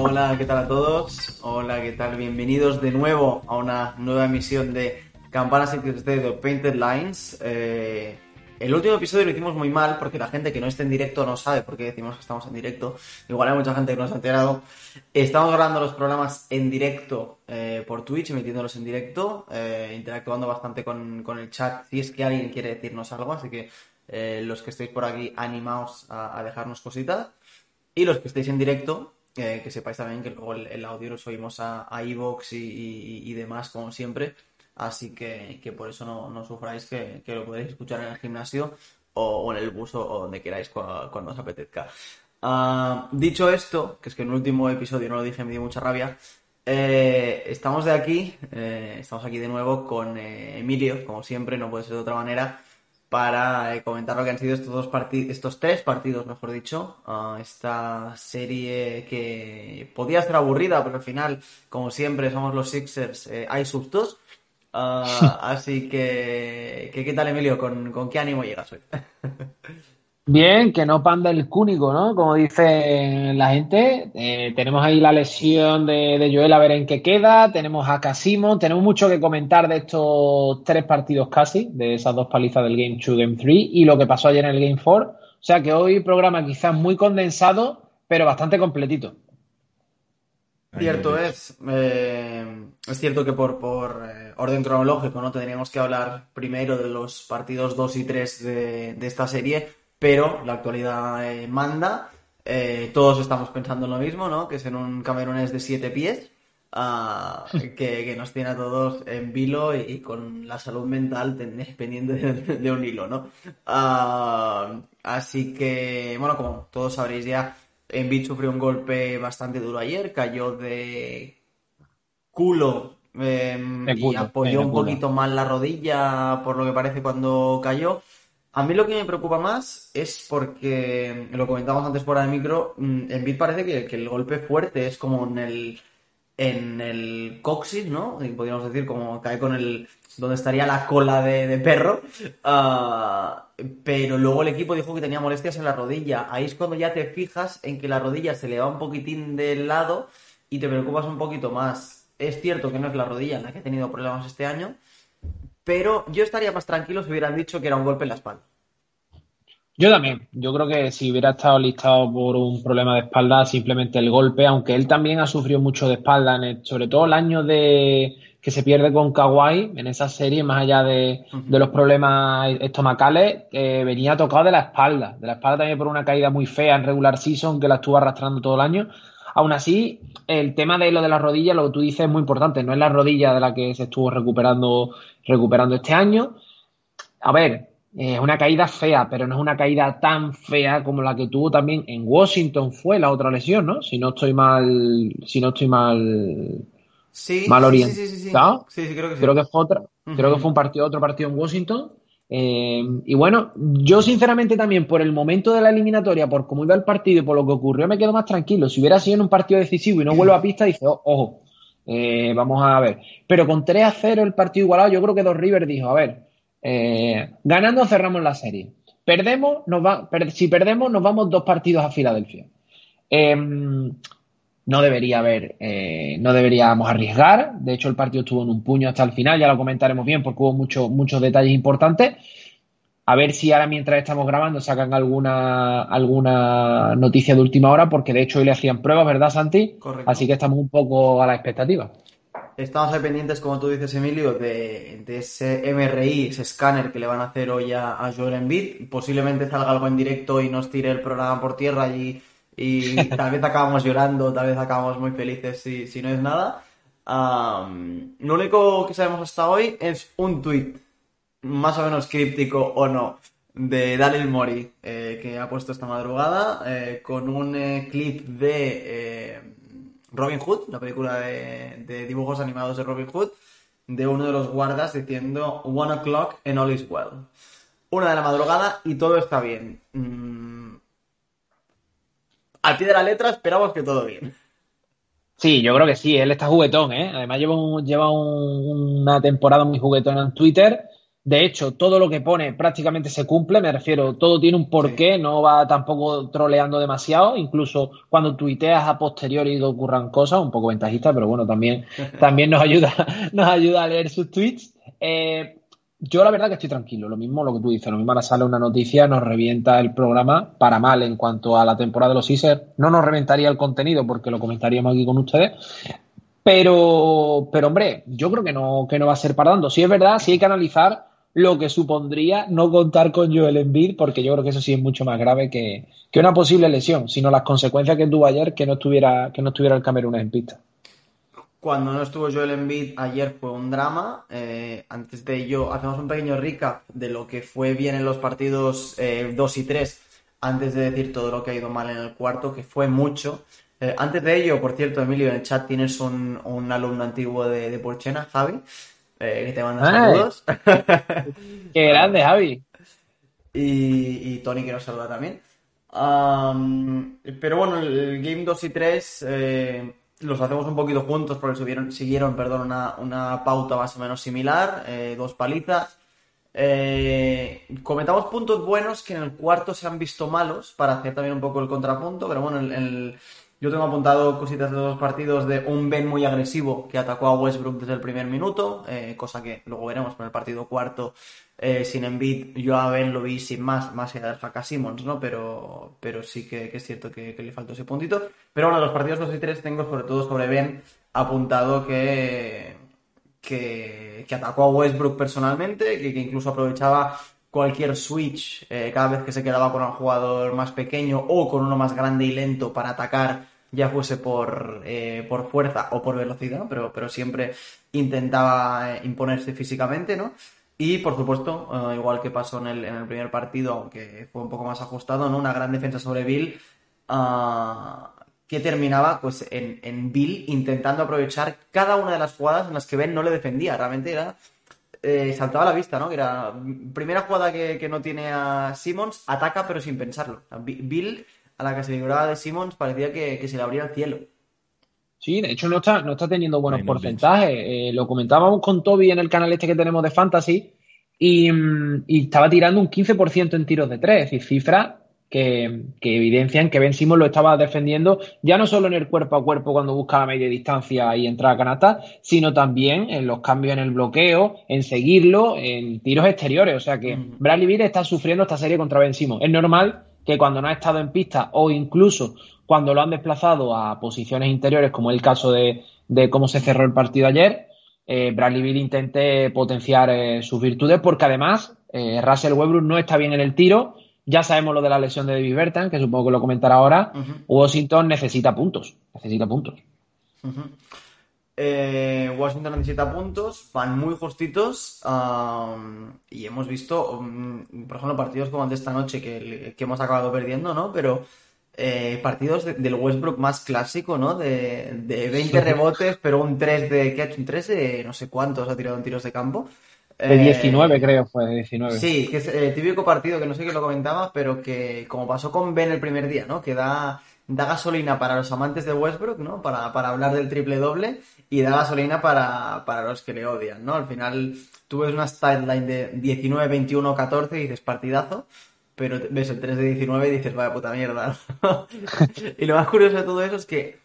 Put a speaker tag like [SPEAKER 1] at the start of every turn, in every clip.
[SPEAKER 1] Hola, ¿qué tal a todos? Hola, ¿qué tal? Bienvenidos de nuevo a una nueva emisión de Campanas y de Painted Lines. Eh, el último episodio lo hicimos muy mal porque la gente que no está en directo no sabe por qué decimos que estamos en directo. Igual hay mucha gente que no se ha enterado. Estamos grabando los programas en directo eh, por Twitch, emitiéndolos en directo, eh, interactuando bastante con, el chat si es que alguien quiere decirnos algo. Así que los que estéis por aquí, animaos a, dejarnos cositas. Y los que estéis en directo, que sepáis también que luego el, audio lo subimos a, a Evox y demás, como siempre. Así que, que por eso no, sufráis que, que, lo podéis escuchar en el gimnasio o, en el bus o, donde queráis cuando, os apetezca. Ah, dicho esto, que es que en el último episodio no lo dije, me dio mucha rabia. Eh, estamos de aquí, eh, estamos aquí de nuevo con eh, Emilio, como siempre, no puede ser de otra manera, para comentar lo que han sido estos dos partidos, estos tres partidos, mejor dicho, uh, esta serie que podía ser aburrida, pero al final, como siempre, somos los Sixers, hay sustos. Ah, así que, ¿qué tal, Emilio? ¿Con, qué ánimo llegas hoy?
[SPEAKER 2] Bien, que no panda el cúnico, ¿no? Como dice la gente. Eh, tenemos ahí la lesión de, de, Joel a ver en qué queda. Tenemos a Casimo. Tenemos mucho que comentar de estos tres partidos casi, de esas dos palizas del Game 2, Game 3 y lo que pasó ayer en el Game 4. O sea que hoy programa quizás muy condensado, pero bastante completito.
[SPEAKER 1] Cierto es. Eh, es cierto que por, por eh, orden cronológico no tendríamos que hablar primero de los partidos 2 y 3 de, esta serie, pero la actualidad eh, manda. todos estamos pensando en lo mismo, ¿no? Que es en un camerunés de 7 pies. Ah, que, nos tiene a todos en vilo y, con la salud mental pendiente de, un hilo, ¿no? Ah, así que, bueno, como todos sabréis ya, Embiid sufrió un golpe bastante duro ayer, cayó de culo, em, y apoyó un poquito mal la rodilla, por lo que parece cuando cayó. A mí lo que me preocupa más es porque, lo comentábamos antes por el micro, mm, Embiid parece que, el golpe fuerte es como en el, en el coxis, ¿no? Podríamos decir, como cae con el, donde estaría la cola de, perro. Ah, pero luego el equipo dijo que tenía molestias en la rodilla. Ahí es cuando ya te fijas en que la rodilla se le va un poquitín del lado y te preocupas un poquito más. Es cierto que no es la rodilla en la que he tenido problemas este año, pero yo estaría más tranquilo si hubieran dicho que era un golpe en la espalda.
[SPEAKER 2] Yo también. Yo creo que si hubiera estado listado por un problema de espalda, simplemente el golpe, aunque él también ha sufrido mucho de espalda, sobre todo el año de que se pierde con Kawhi en esa serie, más allá de, los problemas estomacales, venía tocado de la espalda. De la espalda también por una caída muy fea en regular season que la estuvo arrastrando todo el año. Aún así, el tema de lo de la rodilla, lo que tú dices es muy importante. No es la rodilla de la que se estuvo recuperando, recuperando este año. A ver, es una caída fea, pero no es una caída tan fea como la que tuvo también en Washington fue la otra lesión, ¿no? Si no estoy mal, si no estoy mal
[SPEAKER 1] Sí,
[SPEAKER 2] mal
[SPEAKER 1] orientado. Sí, sí, creo que
[SPEAKER 2] Creo que fue, otra, creo que fue un partido, otro partido en Washington. Eh, y bueno, yo sinceramente también por el momento de la eliminatoria, por cómo iba el partido y por lo que ocurrió, me quedo más tranquilo. Si hubiera sido en un partido decisivo y no vuelvo a pista, dice, oh, ojo, eh, vamos a ver. Pero con 3 a 0 el partido igualado, yo creo que Dos River dijo, a ver, eh, ganando cerramos la serie. Perdemos, nos va, si perdemos, nos vamos dos partidos a Filadelfia. Eh, no debería haber, eh, no deberíamos arriesgar. De hecho, el partido estuvo en un puño hasta el final, ya lo comentaremos bien porque hubo muchos muchos detalles importantes. A ver si ahora mientras estamos grabando sacan alguna, alguna noticia de última hora, porque de hecho hoy le hacían pruebas, ¿verdad, Santi?
[SPEAKER 1] Correcto.
[SPEAKER 2] Así que estamos un poco a la expectativa.
[SPEAKER 1] Estamos ahí pendientes, como tú dices, Emilio, de, ese MRI, ese escáner que le van a hacer hoy a, a Joel Embiid. Posiblemente salga algo en directo y nos tire el programa por tierra y y tal vez acabamos llorando, tal vez acabamos muy felices si, si no es nada. lo único que sabemos hasta hoy es un tweet, más o menos críptico o no, de Daryl Mori, eh, que ha puesto esta madrugada, eh, con un eh, clip de Robin Hood, la película de, dibujos animados de Robin Hood, de uno de los guardas diciendo One o'clock and all is well. Una de la madrugada y todo está bien. Mm, al pie de la letra esperamos que todo bien.
[SPEAKER 2] Sí, yo creo que sí, él está juguetón, ¿eh? Además lleva, lleva una temporada muy juguetón en Twitter. De hecho, todo lo que pone prácticamente se cumple, me refiero, todo tiene un porqué, no va tampoco troleando demasiado, incluso cuando tuiteas a posteriori ocurran cosas, un poco ventajista, pero bueno, también, también nos ayuda, nos ayuda a leer sus tweets. Eh, yo la verdad que estoy tranquilo, lo mismo lo que tú dices, lo mismo ahora sale una noticia, nos revienta el programa para mal en cuanto a la temporada de los Caesars, no nos reventaría el contenido porque lo comentaríamos aquí con ustedes, pero, pero hombre, yo creo que no, que no va a ser para tanto. Si es verdad, sí hay que analizar lo que supondría no contar con Joel Embiid, porque yo creo que eso sí es mucho más grave que, una posible lesión, sino las consecuencias que tuvo ayer que no estuviera, que no estuviera el Camerún en pista.
[SPEAKER 1] Cuando no estuvo Joel Embiid ayer fue un drama. Eh, antes de ello, hacemos un pequeño recap de lo que fue bien en los partidos 2 eh, y 3, antes de decir todo lo que ha ido mal en el cuarto, que fue mucho. Eh, antes de ello, por cierto, Emilio, en el chat tienes un, alumno antiguo de, de Porchena, Javi, eh, que te manda saludos.
[SPEAKER 2] Qué grande, Javi.
[SPEAKER 1] Y, Tony que nos saluda también. pero bueno, el Game 2 y 3 eh, los hacemos un poquito juntos porque subieron, siguieron perdón, una, pauta más o menos similar, eh, dos palizas. comentamos puntos buenos que en el cuarto se han visto malos para hacer también un poco el contrapunto, pero bueno, el, yo tengo apuntado cositas de dos partidos de un Ben muy agresivo que atacó a Westbrook desde el primer minuto, eh, cosa que luego veremos con el partido cuarto eh, sin Embiid. Yo a Ben lo vi sin más, más allá del Haka Simmons, ¿no? Pero, pero sí que, es cierto que, le faltó ese puntito. Pero bueno, los partidos 2 y 3 tengo sobre todo sobre Ben apuntado que, que, atacó a Westbrook personalmente, que, incluso aprovechaba cualquier switch eh, cada vez que se quedaba con un jugador más pequeño o con uno más grande y lento para atacar, ya fuese por, eh, por fuerza o por velocidad, pero, pero siempre intentaba eh, imponerse físicamente, ¿no? Y por supuesto, igual que pasó en el, en el, primer partido, aunque fue un poco más ajustado, ¿no? Una gran defensa sobre Bill. Ah, que terminaba pues en, en Bill intentando aprovechar cada una de las jugadas en las que Ben no le defendía. Realmente era eh, saltaba a la vista, ¿no? Que era primera jugada que, no tiene a Simmons, ataca pero sin pensarlo. Bill, a la que se libraba de Simmons, parecía que, se le abría el cielo.
[SPEAKER 2] Sí, de hecho no está, no está teniendo buenos porcentajes. Eh, lo comentábamos con Toby en el canal este que tenemos de Fantasy y, mm, y estaba tirando un 15% en tiros de tres, es decir, cifra que, evidencian que Ben Simmons lo estaba defendiendo ya no solo en el cuerpo a cuerpo cuando buscaba media distancia y entraba a canasta, sino también en los cambios en el bloqueo, en seguirlo, en tiros exteriores. O sea que Bradley Beal está sufriendo esta serie contra Ben Simmons. Es normal que cuando no ha estado en pista o incluso cuando lo han desplazado a posiciones interiores, como el caso de, cómo se cerró el partido ayer, eh, Bradley Beal intente potenciar eh, sus virtudes porque además eh, Russell Westbrook no está bien en el tiro ya sabemos lo de la lesión de David Bertan, que supongo que lo comentará ahora. Washington necesita puntos. Necesita puntos.
[SPEAKER 1] Eh, Washington necesita puntos, van muy justitos y hemos visto, um, por ejemplo, partidos como el de esta noche que, hemos acabado perdiendo, ¿no? Pero eh, partidos del Westbrook más clásico, ¿no? De, 20 rebotes, pero un 3 de, ¿qué ha hecho? Un 3 de no sé cuántos ha tirado en tiros de campo.
[SPEAKER 2] De 19 eh, creo fue, de 19.
[SPEAKER 1] Sí, que es el típico partido que no sé quién lo comentaba, pero que como pasó con Ben el primer día, ¿no? Que da, da gasolina para los amantes de Westbrook, ¿no? Para, hablar del triple doble y da gasolina para, los que le odian, ¿no? Al final tú ves una line de 19, 21, 14 y dices partidazo, pero ves el 3 de 19 y dices vaya puta mierda. y lo más curioso de todo eso es que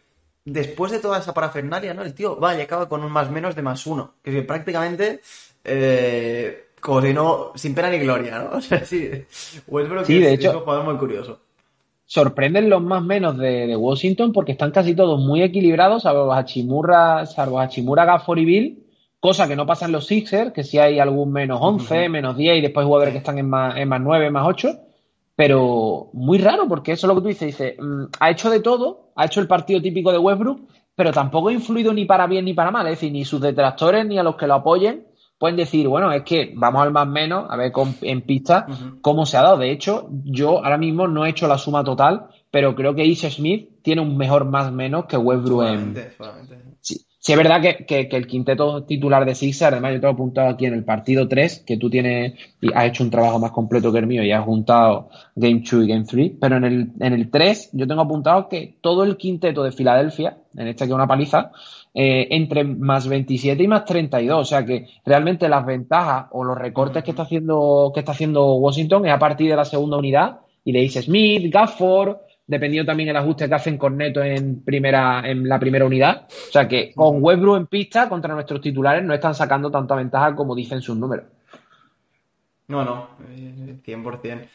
[SPEAKER 1] después de toda esa parafernalia, ¿no? El tío va y acaba con un más menos de más uno, que prácticamente eh, como si no, sin pena ni gloria, ¿no? O sea, sí, Westbrook sí, de hecho, es un jugador muy curioso.
[SPEAKER 2] Sorprenden los más menos de, Washington porque están casi todos muy equilibrados, salvo Hachimura, salvo Hachimura, Gafford y Bill, cosa que no pasa en los Sixers, que si hay algún menos 11, menos 10 y después jugadores que están en más, en más 9, más 8, pero muy raro porque eso es lo que tú dices, dice, mm, ha hecho de todo, ha hecho el partido típico de Westbrook, pero tampoco ha influido ni para bien ni para mal, es decir, ni sus detractores ni a los que lo apoyen pueden decir, bueno, es que vamos al más menos, a ver en pista cómo se ha dado. De hecho, yo ahora mismo no he hecho la suma total, pero creo que Isha Smith tiene un mejor más menos que Westbrook en... Sí, Sí, es verdad que, el quinteto titular de Sixers, además yo te he apuntado aquí en el partido 3, que tú tienes y has hecho un trabajo más completo que el mío y has juntado Game 2 y Game 3, pero en el, en el 3 yo tengo apuntado que todo el quinteto de Filadelfia, en este que es una paliza, eh, entre más 27 y más 32, o sea que realmente las ventajas o los recortes que está haciendo, que está haciendo Washington es a partir de la segunda unidad y le dice Smith, Gafford, dependiendo también el ajuste que hacen con Neto en primera en la primera unidad. O sea que con Westbrook en pista contra nuestros titulares no están sacando tanta ventaja como dicen sus números.
[SPEAKER 1] No, no, 100%. Eh,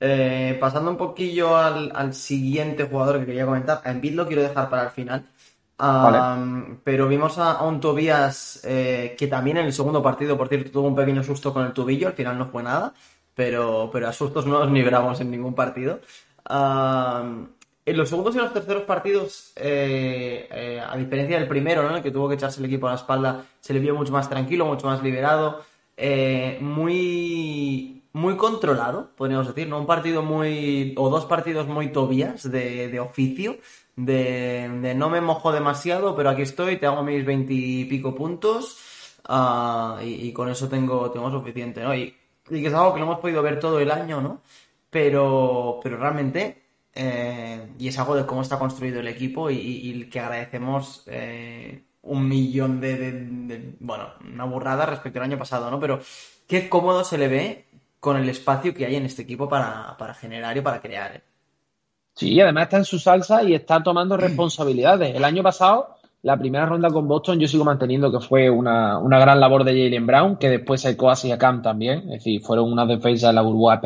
[SPEAKER 1] eh, pasando un poquillo al, siguiente jugador que quería comentar, a Embiid lo quiero dejar para el final. Pero vimos a, un Tobías eh, que también en el segundo partido, por cierto, tuvo un pequeño susto con el tubillo, al final no fue nada, pero, pero a sustos no nos libramos en ningún partido en los segundos y los terceros partidos, eh, eh, a diferencia del primero, ¿no? En el que tuvo que echarse el equipo a la espalda, se le vio mucho más tranquilo, mucho más liberado, eh, muy, muy controlado, podríamos decir, ¿no? Un partido muy, o dos partidos muy tobias de, oficio, de, no me mojo demasiado, pero aquí estoy, te hago mis veintipico puntos ah, y, con eso tengo, tengo suficiente, ¿no? Y, y que es algo que lo hemos podido ver todo el año, ¿no? pero, pero realmente, eh, y es algo de cómo está construido el equipo y, que agradecemos eh, un millón de, bueno, una burrada respecto al año pasado, ¿no? Pero qué cómodo se le ve con el espacio que hay en este equipo para, generar y para crear. ¿eh?
[SPEAKER 2] Sí, además está en su salsa y está tomando responsabilidades. El año pasado la primera ronda con Boston yo sigo manteniendo que fue una, gran labor de Jalen Brown, que después se hacia Cam también, es decir, fueron unas defensas de la burbuja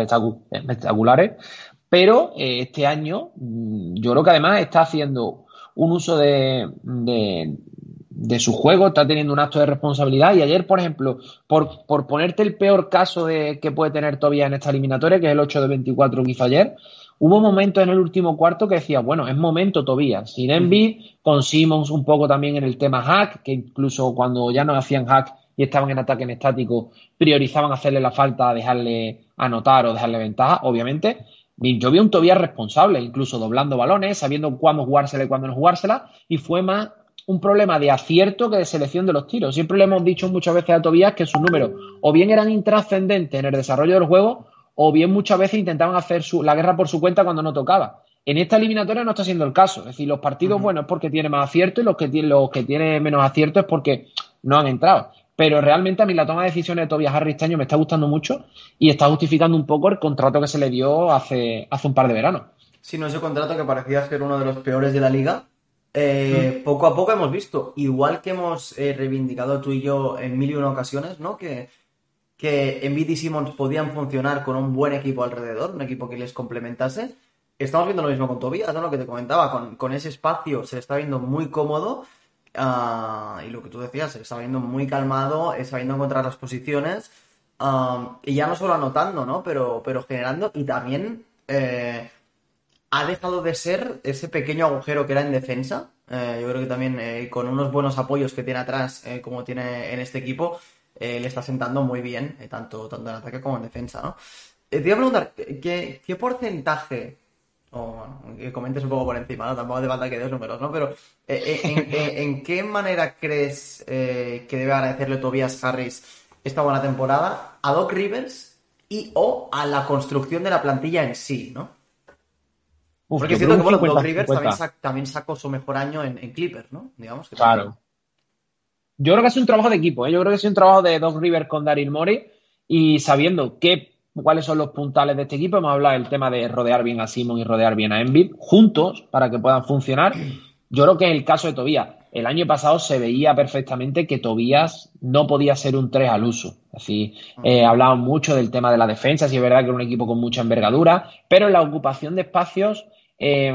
[SPEAKER 2] espectaculares, pero eh, este año mm, yo creo que además está haciendo un uso de, de, su juego, está teniendo un acto de responsabilidad. Y ayer, por ejemplo, por, por ponerte el peor caso de que puede tener todavía en esta eliminatoria, que es el 8 de 24 que ayer, Hubo momentos en el último cuarto que decía, bueno, es momento todavía. Sin Envy, con Simmons un poco también en el tema hack, que incluso cuando ya no hacían hack y estaban en ataque en estático, priorizaban hacerle la falta, dejarle anotar o dejarle ventaja, obviamente. Yo vi un Tobías responsable, incluso doblando balones, sabiendo cuándo jugársela y cuándo no jugársela, y fue más un problema de acierto que de selección de los tiros. Siempre le hemos dicho muchas veces a Tobías que sus números o bien eran intrascendentes en el desarrollo del juego o bien muchas veces intentaban hacer su, la guerra por su cuenta cuando no tocaba. En esta eliminatoria no está siendo el caso. Es decir, los partidos, bueno, es porque tiene más acierto y los que, tiene, los que tiene menos acierto es porque no han entrado. Pero realmente a mí la toma de decisiones de Tobias Harris este año me está gustando mucho y está justificando un poco el contrato que se le dio hace, hace un par de veranos.
[SPEAKER 1] Sí, no ese contrato que parecía ser uno de los peores de la liga. Eh, poco a poco hemos visto, igual que hemos eh, reivindicado tú y yo en mil y una ocasiones, ¿no? Que que Embiid y Simmons podían funcionar con un buen equipo alrededor, un equipo que les complementase. Estamos viendo lo mismo con Tobias, ¿no? Lo que te comentaba, con, ese espacio se está viendo muy cómodo ah, y lo que tú decías, se está viendo muy calmado, sabiendo encontrar las posiciones ah, y ya no solo anotando, ¿no? Pero, pero generando y también eh, ha dejado de ser ese pequeño agujero que era en defensa. Eh, yo creo que también eh, con unos buenos apoyos que tiene atrás, como tiene en este equipo, eh, le está sentando muy bien, eh, tanto, tanto en ataque como en defensa, ¿no? Eh, te iba a preguntar, ¿qué, qué porcentaje, o bueno, que comentes un poco por encima, ¿no? Tampoco hace falta que des números, ¿no? Pero, en, qué manera crees que debe agradecerle Tobias Harris esta buena temporada a Doc Rivers y o a la construcción de la plantilla en sí, ¿no? Porque siento que, bueno, Doc Rivers también, sacó su mejor año en, Clippers, ¿no? Digamos que
[SPEAKER 2] claro. Yo creo que es un trabajo de equipo, ¿eh? yo creo que es un trabajo de Doc Rivers con Daryl Morey y sabiendo qué, cuáles son los puntales de este equipo, hemos hablado del tema de rodear bien a Simon y rodear bien a Embiid juntos para que puedan funcionar. Yo creo que es el caso de Tobías. El año pasado se veía perfectamente que Tobías no podía ser un 3 al uso. Así, eh, hablaban mucho del tema de la defensa, si es verdad que era un equipo con mucha envergadura, pero en la ocupación de espacios eh,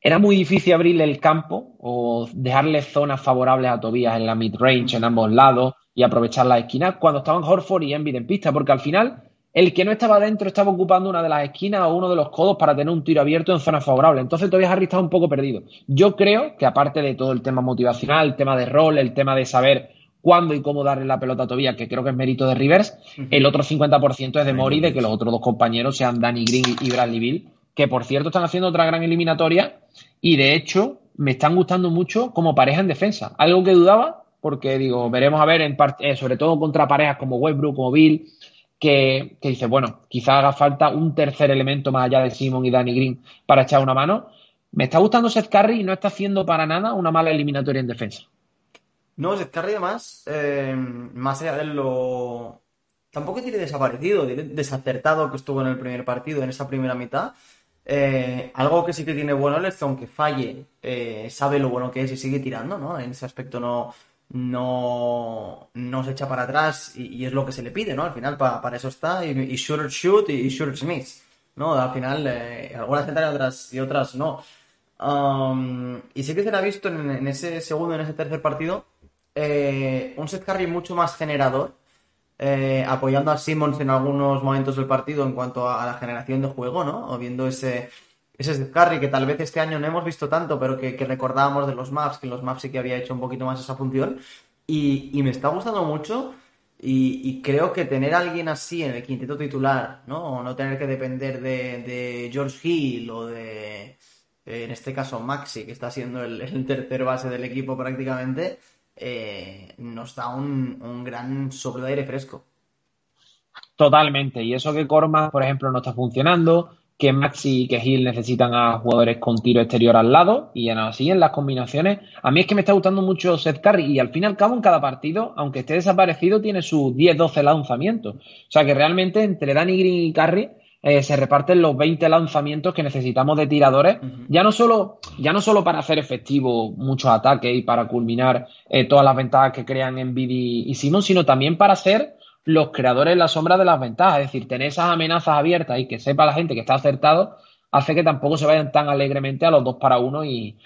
[SPEAKER 2] era muy difícil abrirle el campo o dejarle zonas favorables a Tobías en la mid-range, en ambos lados, y aprovechar las esquinas cuando estaban Horford y Envid en pista, porque al final el que no estaba dentro estaba ocupando una de las esquinas o uno de los codos para tener un tiro abierto en zona favorable. Entonces todavía Harry estaba un poco perdido. Yo creo que aparte de todo el tema motivacional, el tema de rol, el tema de saber cuándo y cómo darle la pelota a Tobías, que creo que es mérito de Rivers, el otro 50% es de Mori, de que los otros dos compañeros sean Danny Green y Bradley Bill, que por cierto están haciendo otra gran eliminatoria y de hecho me están gustando mucho como pareja en defensa. Algo que dudaba, porque digo, veremos a ver, en eh, sobre todo contra parejas como Westbrook, como Bill, que, dice, bueno, quizá haga falta un tercer elemento más allá de Simon y Danny Green para echar una mano. Me está gustando Seth Curry y no está haciendo para nada una mala eliminatoria en defensa.
[SPEAKER 1] No, Seth Curry además, eh, más allá de lo... Tampoco tiene desaparecido, desacertado que estuvo en el primer partido, en esa primera mitad. Eh, algo que sí que tiene bueno que aunque falle, eh, sabe lo bueno que es y sigue tirando, ¿no? En ese aspecto no, no, no se echa para atrás y, es lo que se le pide, ¿no? Al final para eso está y, y shoot y, shooter miss, ¿no? Al final eh, algunas entran y otras, y otras no. Um, y sí que se le ha visto en, ese segundo, en ese tercer partido, un set carry mucho más generador, eh, apoyando a Simmons en algunos momentos del partido en cuanto a, la generación de juego, ¿no? O viendo ese, ese carry que tal vez este año no hemos visto tanto, pero que, recordábamos de los maps, que los maps sí que había hecho un poquito más esa función. Y, me está gustando mucho. Y, creo que tener a alguien así en el quinteto titular, ¿no? O no tener que depender de, George Hill o de, en este caso, Maxi, que está siendo el, tercer base del equipo prácticamente, eh, nos da un, un gran soplo de aire fresco.
[SPEAKER 2] Totalmente. Y eso que Corma, por ejemplo, no está funcionando, que Maxi y que Hill necesitan a jugadores con tiro exterior al lado y así en las combinaciones. A mí es que me está gustando mucho Seth Curry y al fin y al cabo en cada partido, aunque esté desaparecido, tiene sus 10-12 lanzamientos. O sea que realmente entre Danny Green y Curry eh, se reparten los 20 lanzamientos que necesitamos de tiradores, ya, no solo, ya no solo para hacer efectivo muchos ataques y para culminar eh, todas las ventajas que crean en Bidi y Simon, sino también para ser los creadores en la sombra de las ventajas. Es decir, tener esas amenazas abiertas y que sepa la gente que está acertado hace que tampoco se vayan tan alegremente a los dos para uno y,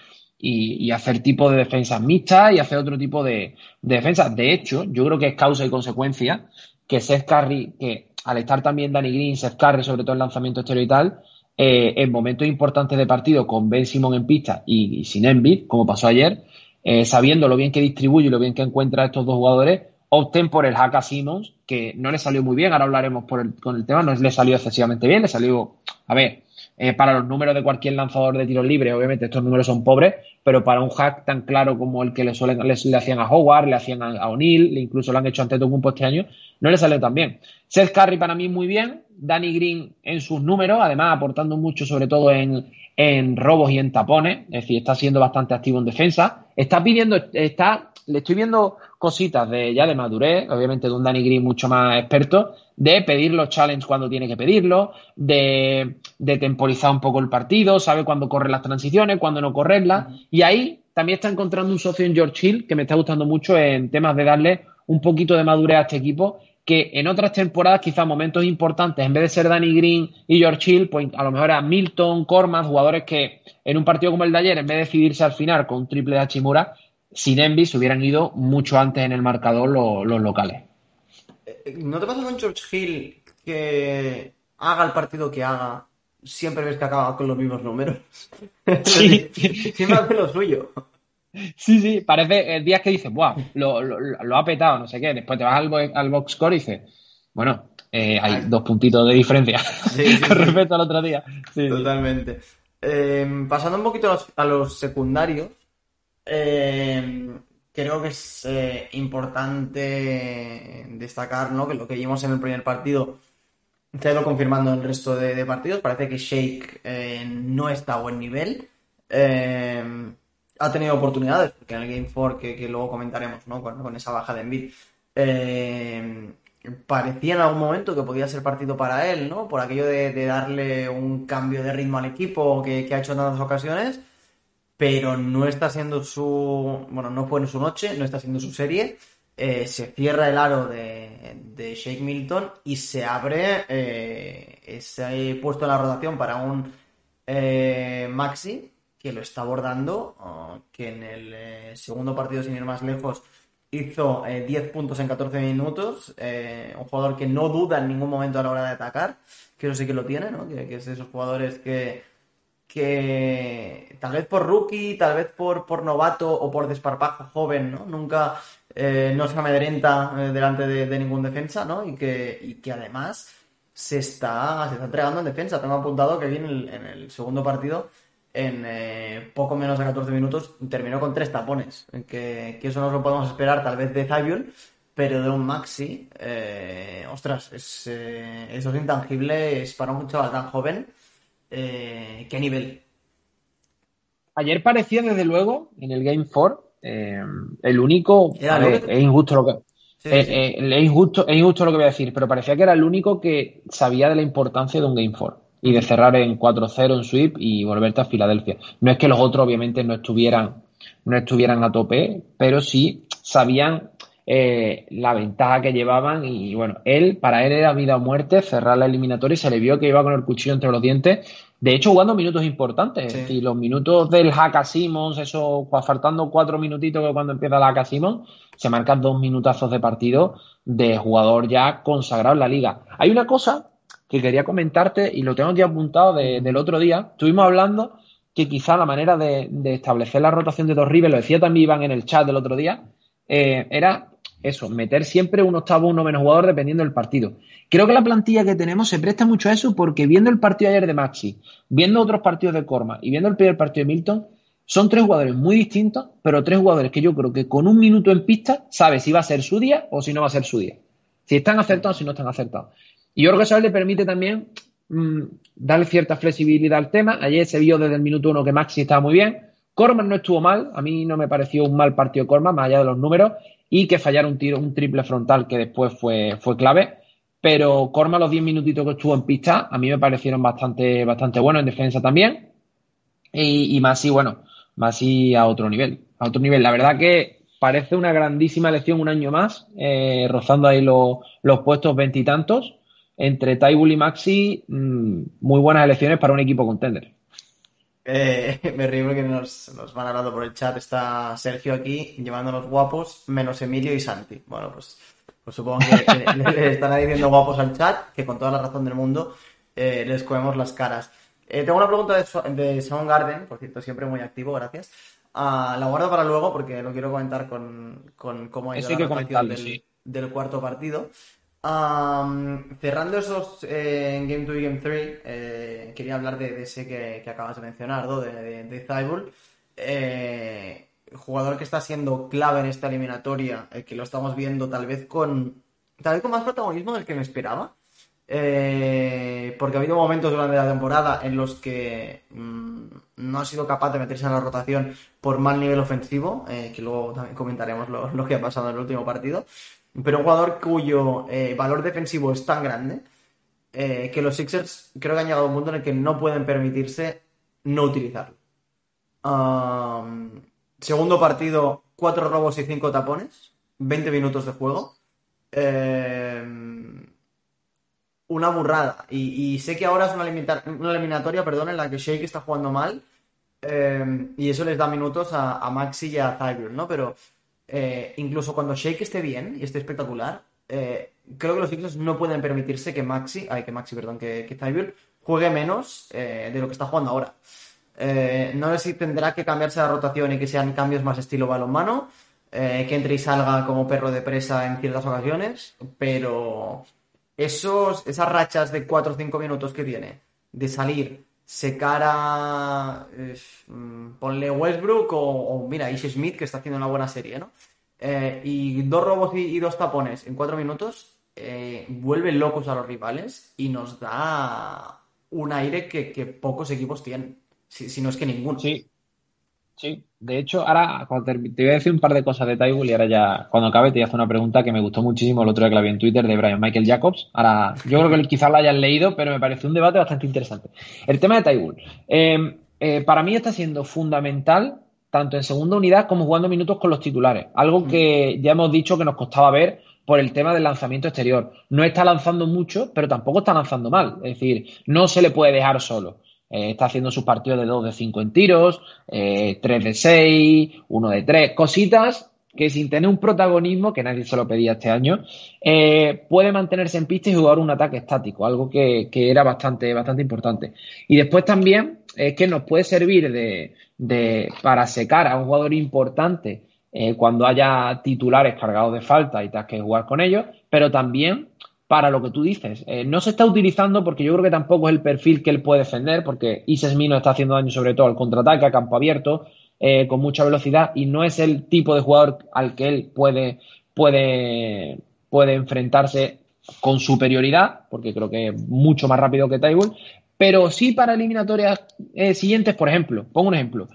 [SPEAKER 2] hacer tipo de defensas mixtas y hacer otro tipo de, de defensas. De hecho, yo creo que es causa y consecuencia que Seth Curry, que al estar también Danny Green, Seth Curry, sobre todo en lanzamiento exterior y tal, eh, en momentos importantes de partido con Ben Simon en pista y, sin Embiid, como pasó ayer, eh, sabiendo lo bien que distribuye y lo bien que encuentra a estos dos jugadores, opten por el Haka Simmons, que no le salió muy bien, ahora hablaremos por el, con el tema, no le salió excesivamente bien, le salió, a ver, eh, para los números de cualquier lanzador de tiros libres, obviamente estos números son pobres, pero para un hack tan claro como el que le, suelen, le, hacían a Howard, le hacían a, O'Neill, incluso lo han hecho ante un este año, no le salió tan bien. Seth Curry para mí muy bien, Danny Green en sus números, además aportando mucho sobre todo en, en robos y en tapones, es decir, está siendo bastante activo en defensa, está pidiendo, está le estoy viendo cositas de ya de madurez, obviamente de un Danny Green mucho más experto, de pedir los challenges cuando tiene que pedirlo, de, temporizar un poco el partido, sabe cuándo correr las transiciones, cuándo no correrlas, y ahí también está encontrando un socio en George Hill que me está gustando mucho en temas de darle un poquito de madurez a este equipo que en otras temporadas, quizás momentos importantes, en vez de ser Danny Green y George Hill, pues a lo mejor era Milton, Corman, jugadores que en un partido como el de ayer, en vez de decidirse al final con un triple de Hachimura, sin Envy se hubieran ido mucho antes en el marcador los, locales.
[SPEAKER 1] Eh, ¿No te pasa con George Hill que haga el partido que haga, siempre ves que acaba con los mismos números? Sí. siempre hace lo suyo.
[SPEAKER 2] Sí, sí, parece el día que dices, ¡buah! Lo, ha petado, no sé qué. Después te vas al, al box score y dices, bueno, eh, hay dos puntitos de diferencia con respecto al otro día.
[SPEAKER 1] Totalmente. Eh, pasando un poquito a los secundarios, eh, creo que es eh, importante destacar ¿no? que lo que vimos en el primer partido se ha ido confirmando en el resto de, partidos. Parece que Shake eh, no está a buen nivel. Ha tenido oportunidades, porque en el Game 4, que, luego comentaremos ¿no? con, esa baja de Envid, parecía en algún momento que podía ser partido para él, ¿no? Por aquello de, darle un cambio de ritmo al equipo que, que ha hecho en tantas ocasiones pero no está siendo su. Bueno, no fue en su noche, no está siendo su serie. Eh, se cierra el aro de, de Shake Milton y se abre eh, ese puesto en la rotación para un eh, Maxi que lo está abordando, que en el segundo partido, sin ir más lejos, hizo 10 puntos en 14 minutos. un jugador que no duda en ningún momento a la hora de atacar, que eso sí que lo tiene, ¿no? que es de esos jugadores que que tal vez por rookie, tal vez por, por novato o por desparpajo joven, ¿no? Nunca eh, no se amedrenta eh, delante de, ningún defensa, ¿no? Y que, y que además se está, se está entregando en defensa. Tengo apuntado que aquí en el, segundo partido en eh, poco menos de 14 minutos terminó con tres tapones. Que, que eso no lo podemos esperar tal vez de Zabiol, pero de un Maxi, eh, ostras, es, eh, eso es intangible, es para un chaval tan joven. Eh, ¿Qué nivel?
[SPEAKER 2] Ayer parecía, desde luego, en el Game 4, el único. es injusto lo que. es, injusto, es injusto lo que voy a decir, pero parecía que era el único que sabía de la importancia de un Game 4 y de cerrar en 4-0 en sweep y volverte a Filadelfia. No es que los otros obviamente no estuvieran, no estuvieran a tope, pero sí sabían eh, la ventaja que llevaban y bueno, él, para él era vida o muerte cerrar la eliminatoria y se le vio que iba con el cuchillo entre los dientes. De hecho, jugando minutos importantes. Y los minutos del Haka Simons, eso, faltando cuatro minutitos que cuando empieza la Haka Simons, se marcan dos minutazos de partido de jugador ya consagrado en la liga. Hay una cosa que quería comentarte y lo tengo aquí apuntado del otro día. Estuvimos hablando que quizá la manera de, establecer la rotación de dos rivales, lo decía también Iván en el chat del otro día, eh, era eso, meter siempre un octavo, uno menos jugador dependiendo del partido. Creo que la plantilla que tenemos se presta mucho a eso porque viendo el partido ayer de Maxi, viendo otros partidos de Corma y viendo el primer partido de Milton, son tres jugadores muy distintos, pero tres jugadores que yo creo que con un minuto en pista sabe si va a ser su día o si no va a ser su día. Si están acertados o si no están acertados. Y eso le permite también mm, darle cierta flexibilidad al tema. Ayer se vio desde el minuto uno que Maxi estaba muy bien. Corman no estuvo mal, a mí no me pareció un mal partido Corman, más allá de los números, y que fallara un tiro, un triple frontal que después fue, fue clave. Pero Corman, los 10 minutitos que estuvo en pista, a mí me parecieron bastante, bastante buenos en defensa también. Y, y Masi, bueno, Masi a otro nivel. A otro nivel. La verdad que parece una grandísima elección un año más, eh, rozando ahí los puestos veintitantos. Entre Taibul y Maxi, mm, muy buenas elecciones para un equipo contender.
[SPEAKER 1] Eh, me río porque nos, nos, van hablando por el chat. Está Sergio aquí llevándonos guapos, menos Emilio y Santi. Bueno, pues, pues supongo que le, están diciendo guapos al chat, que con toda la razón del mundo eh, les comemos las caras. Eh, tengo una pregunta de, de Soundgarden, por cierto, siempre muy activo, gracias. Ah, la guardo para luego porque lo quiero comentar con, con cómo ha ido la del, del cuarto partido cerrando esos eh, en Game 2 y Game 3, eh, quería hablar de, ese que, acabas de mencionar, ¿no? de, de, eh, jugador que está siendo clave en esta eliminatoria, que lo estamos viendo tal vez con tal vez con más protagonismo del que me esperaba. porque ha habido momentos durante la temporada en los que mm, no ha sido capaz de meterse en la rotación por mal nivel ofensivo, que luego también comentaremos lo, que ha pasado en el último partido pero un jugador cuyo eh, valor defensivo es tan grande eh, que los Sixers creo que han llegado a un punto en el que no pueden permitirse no utilizarlo. segundo partido, cuatro robos y cinco tapones, 20 minutos de juego. Em, una burrada. Y, sé que ahora es una, eliminatoria perdón, en la que Shake está jugando mal. Em, y eso les da minutos a, Maxi y a Tybur, ¿no? Pero eh, incluso cuando Shake esté bien y esté espectacular, eh, creo que los Sixers no pueden permitirse que Maxi, ay, que Maxi, perdón, que, que juegue menos eh, de lo que está jugando ahora. no sé si tendrá que cambiarse la rotación y que sean cambios más estilo balonmano, que entre y salga como perro de presa en ciertas ocasiones, pero esos, esas rachas de 4 o 5 minutos que tiene de salir secar a. Mm, ponle Westbrook o, mira, Ish Smith, que está haciendo una buena serie, ¿no? Eh, y dos robos y, dos tapones en cuatro minutos eh, vuelven locos a los rivales y nos da un aire que, pocos equipos tienen, si, no es que ninguno.
[SPEAKER 2] Sí, de hecho, ahora te, voy a decir un par de cosas de Tybull y ahora ya, cuando acabe, te voy a hacer una pregunta que me gustó muchísimo el otro día que la vi en Twitter de Brian Michael Jacobs. Ahora, yo creo que quizás la hayan leído, pero me parece un debate bastante interesante. El tema de Tybull. Em, eh, para mí está siendo fundamental, tanto en segunda unidad como jugando minutos con los titulares. Algo mm. que ya hemos dicho que nos costaba ver por el tema del lanzamiento exterior. No está lanzando mucho, pero tampoco está lanzando mal. Es decir, no se le puede dejar solo. Eh, está haciendo sus partidos de 2 de 5 en tiros, eh, 3 de 6, 1 de 3, cositas que sin tener un protagonismo, que nadie se lo pedía este año, eh, puede mantenerse en pista y jugar un ataque estático, algo que, era bastante, bastante importante. Y después también es que nos puede servir de, de para secar a un jugador importante eh, cuando haya titulares cargados de falta y tengas que jugar con ellos, pero también para lo que tú dices. Eh, no se está utilizando porque yo creo que tampoco es el perfil que él puede defender, porque Ises Mino está haciendo daño sobre todo al contraataque, a campo abierto, eh, con mucha velocidad, y no es el tipo de jugador al que él puede, puede, puede enfrentarse con superioridad, porque creo que es mucho más rápido que Taibull, pero sí para eliminatorias eh, siguientes, por ejemplo, pongo un ejemplo.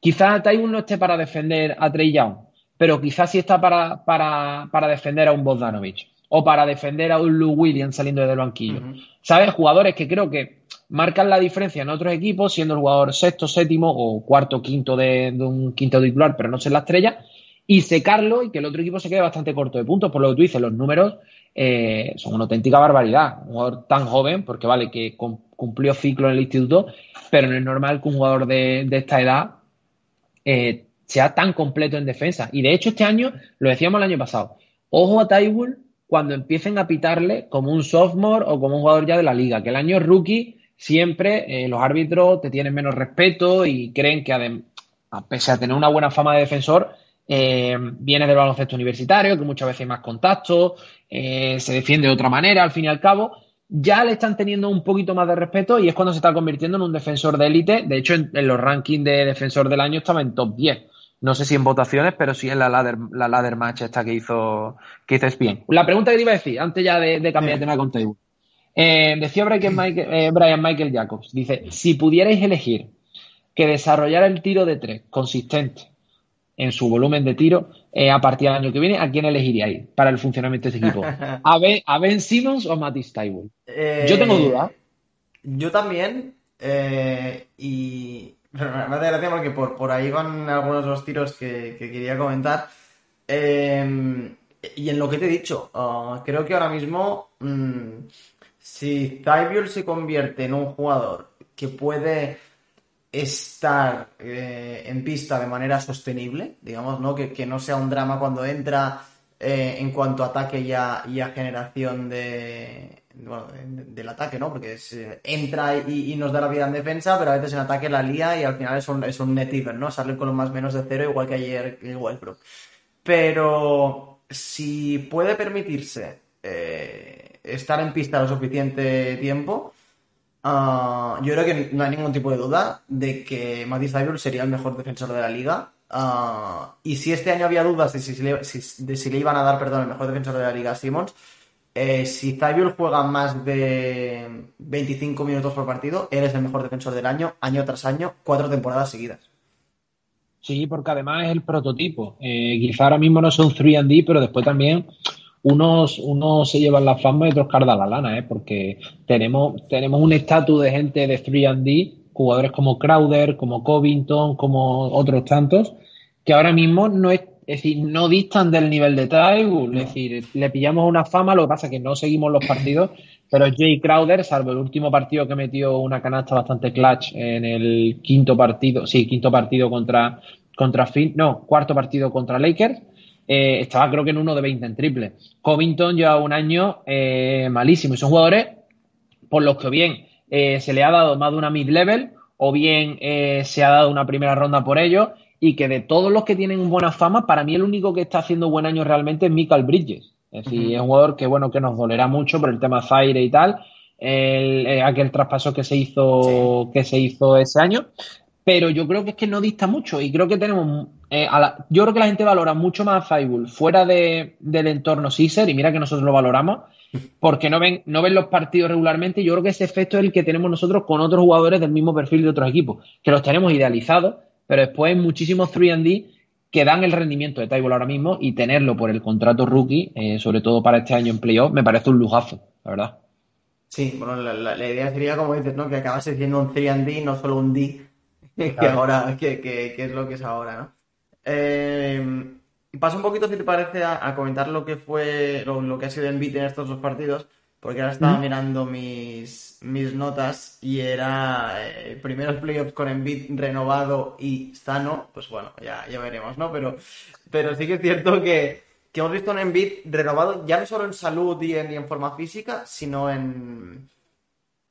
[SPEAKER 2] Quizás Taibull no esté para defender a Trey Young, pero quizás sí está para, para, para defender a un Bogdanovich o para defender a un Lou Williams saliendo desde el banquillo. ¿Sabes? Jugadores que creo que marcan la diferencia en otros equipos, siendo el jugador sexto, séptimo o cuarto, quinto de, un quinto titular, pero no ser la estrella, y secarlo y que el otro equipo se quede bastante corto de puntos. Por lo que tú dices, los números eh, son una auténtica barbaridad. Un jugador tan joven, porque vale que cumplió ciclo en el instituto, pero no es normal que un jugador de, esta edad eh, sea tan completo en defensa. Y de hecho, este año, lo decíamos el año pasado, ojo a Tywell cuando empiecen a pitarle como un sophomore o como un jugador ya de la liga, que el año rookie siempre eh, los árbitros te tienen menos respeto y creen que a pese a tener una buena fama de defensor, eh, viene del baloncesto universitario, que muchas veces hay más contacto, eh, se defiende de otra manera, al fin y al cabo, ya le están teniendo un poquito más de respeto y es cuando se está convirtiendo en un defensor de élite. De hecho, en, los rankings de defensor del año estaba en top 10 no sé si en votaciones, pero sí en la ladder, la ladder match esta que hizo, que hizo bien. La pregunta que te iba a decir, antes ya de, cambiar de tema con Table. Eh, decía Brian Michael, eh, Brian Michael Jacobs, dice, si pudierais elegir que desarrollara el tiro de tres consistente en su volumen de tiro eh, a partir del año que viene, ¿a quién elegiríais para el funcionamiento de este equipo? ¿A Ben, a ben Simmons o a Matisse yo tengo dudas.
[SPEAKER 1] Yo también. y me hace gracia porque por, por ahí van algunos de los tiros que, quería comentar. Em, y en lo que te he dicho, ah, creo que ahora mismo, mm, si Tybull se convierte en un jugador que puede estar eh, en pista de manera sostenible, digamos, ¿no? Que, que no sea un drama cuando entra eh, en cuanto a ataque y a generación de, bueno, del ataque, ¿no? Porque eh, entra y, nos da la vida en defensa, pero a veces en ataque la lía y al final es un, es un net even, ¿no? Sale con los más menos de cero, igual que ayer Westbrook. Pero si puede permitirse eh, estar en pista lo suficiente tiempo, ah, yo creo que no hay ningún tipo de duda de que Matisse Thybulle sería el mejor defensor de la liga. Ah, y si este año había dudas de si, de si le iban a dar, perdón, el mejor defensor de la liga a Simmons, eh, si Zabiol juega más de 25 minutos por partido, eres el mejor defensor del año, año tras año, cuatro temporadas seguidas.
[SPEAKER 2] Sí, porque además es el prototipo. Eh, quizá ahora mismo no son 3D, pero después también unos, unos se llevan la fama y otros cardan la lana, ¿eh? porque tenemos, tenemos un estatus de gente de 3D, jugadores como Crowder, como Covington, como otros tantos, que ahora mismo no es es decir, no distan del nivel de Tybull. Es decir, le pillamos una fama, lo que pasa es que no seguimos los partidos, pero Jay Crowder, salvo el último partido que metió una canasta bastante clutch en el quinto partido, sí, quinto partido contra, contra Finn, no, cuarto partido contra Lakers, eh, estaba creo que en uno de 20 en triple. Covington lleva un año eh, malísimo y son jugadores por los que bien eh, se le ha dado más de una mid-level o bien se ha dado una primera ronda por ellos y que de todos los que tienen buena fama, para mí el único que está haciendo buen año realmente es Michael Bridges. Es decir, es un jugador que, bueno, que nos dolerá mucho por el tema Zaire y tal, el, eh, aquel traspaso que se hizo que se hizo ese año, pero yo creo que es que no dista mucho y creo que tenemos eh, yo creo que la gente valora mucho más a Fable fuera de, del entorno Caesar y mira que nosotros lo valoramos porque no ven no ven los partidos regularmente y yo creo que ese efecto es el que tenemos nosotros con otros jugadores del mismo perfil de otros equipos que los tenemos idealizados pero después hay muchísimos 3D que dan el rendimiento de Tyball ahora mismo y tenerlo por el contrato rookie, eh, sobre todo para este año en playoff, me parece un lujazo, la verdad.
[SPEAKER 1] Sí, bueno, la, idea sería, como dices, ¿no? Que acabase siendo un 3D, no solo un D, que ahora, que, es lo que es ahora, ¿no? Eh, paso un poquito, si te parece, a, comentar lo que fue, lo, que ha sido en beat en estos dos partidos, porque ahora estaba mirando mis, mis notas y era eh, primeros playoffs con Embiid renovado y sano, pues bueno, ya, ya veremos, ¿no? Pero, pero sí que es cierto que, que hemos visto un Embiid renovado ya no solo en salud y en, forma física, sino en,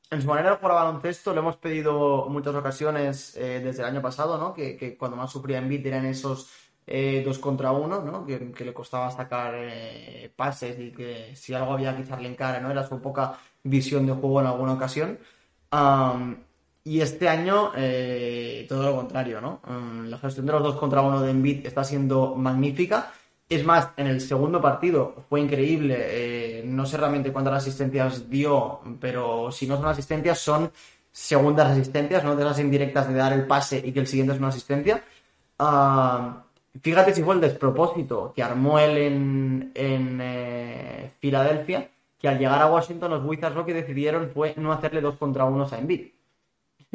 [SPEAKER 1] en su manera de jugar baloncesto. Lo hemos pedido muchas ocasiones eh, desde el año pasado, ¿no? Que, cuando más sufría Embiid eran esos eh, dos contra uno, ¿no? Que, le costaba sacar eh, pases y que si algo había que echarle en cara, ¿no? Era su poca visión de juego en alguna ocasión. y este año, eh, todo lo contrario, ¿no? la gestión de los dos contra uno de Embiid está siendo magnífica. Es más, en el segundo partido fue increíble. no sé realmente cuántas asistencias dio, pero si no son asistencias, son segundas asistencias, ¿no? De esas indirectas de dar el pase y que el siguiente es una asistencia. Fíjate si fue el despropósito que armó él en, eh, Filadelfia, que al llegar a Washington los Wizards lo que decidieron fue no hacerle dos contra unos a Embiid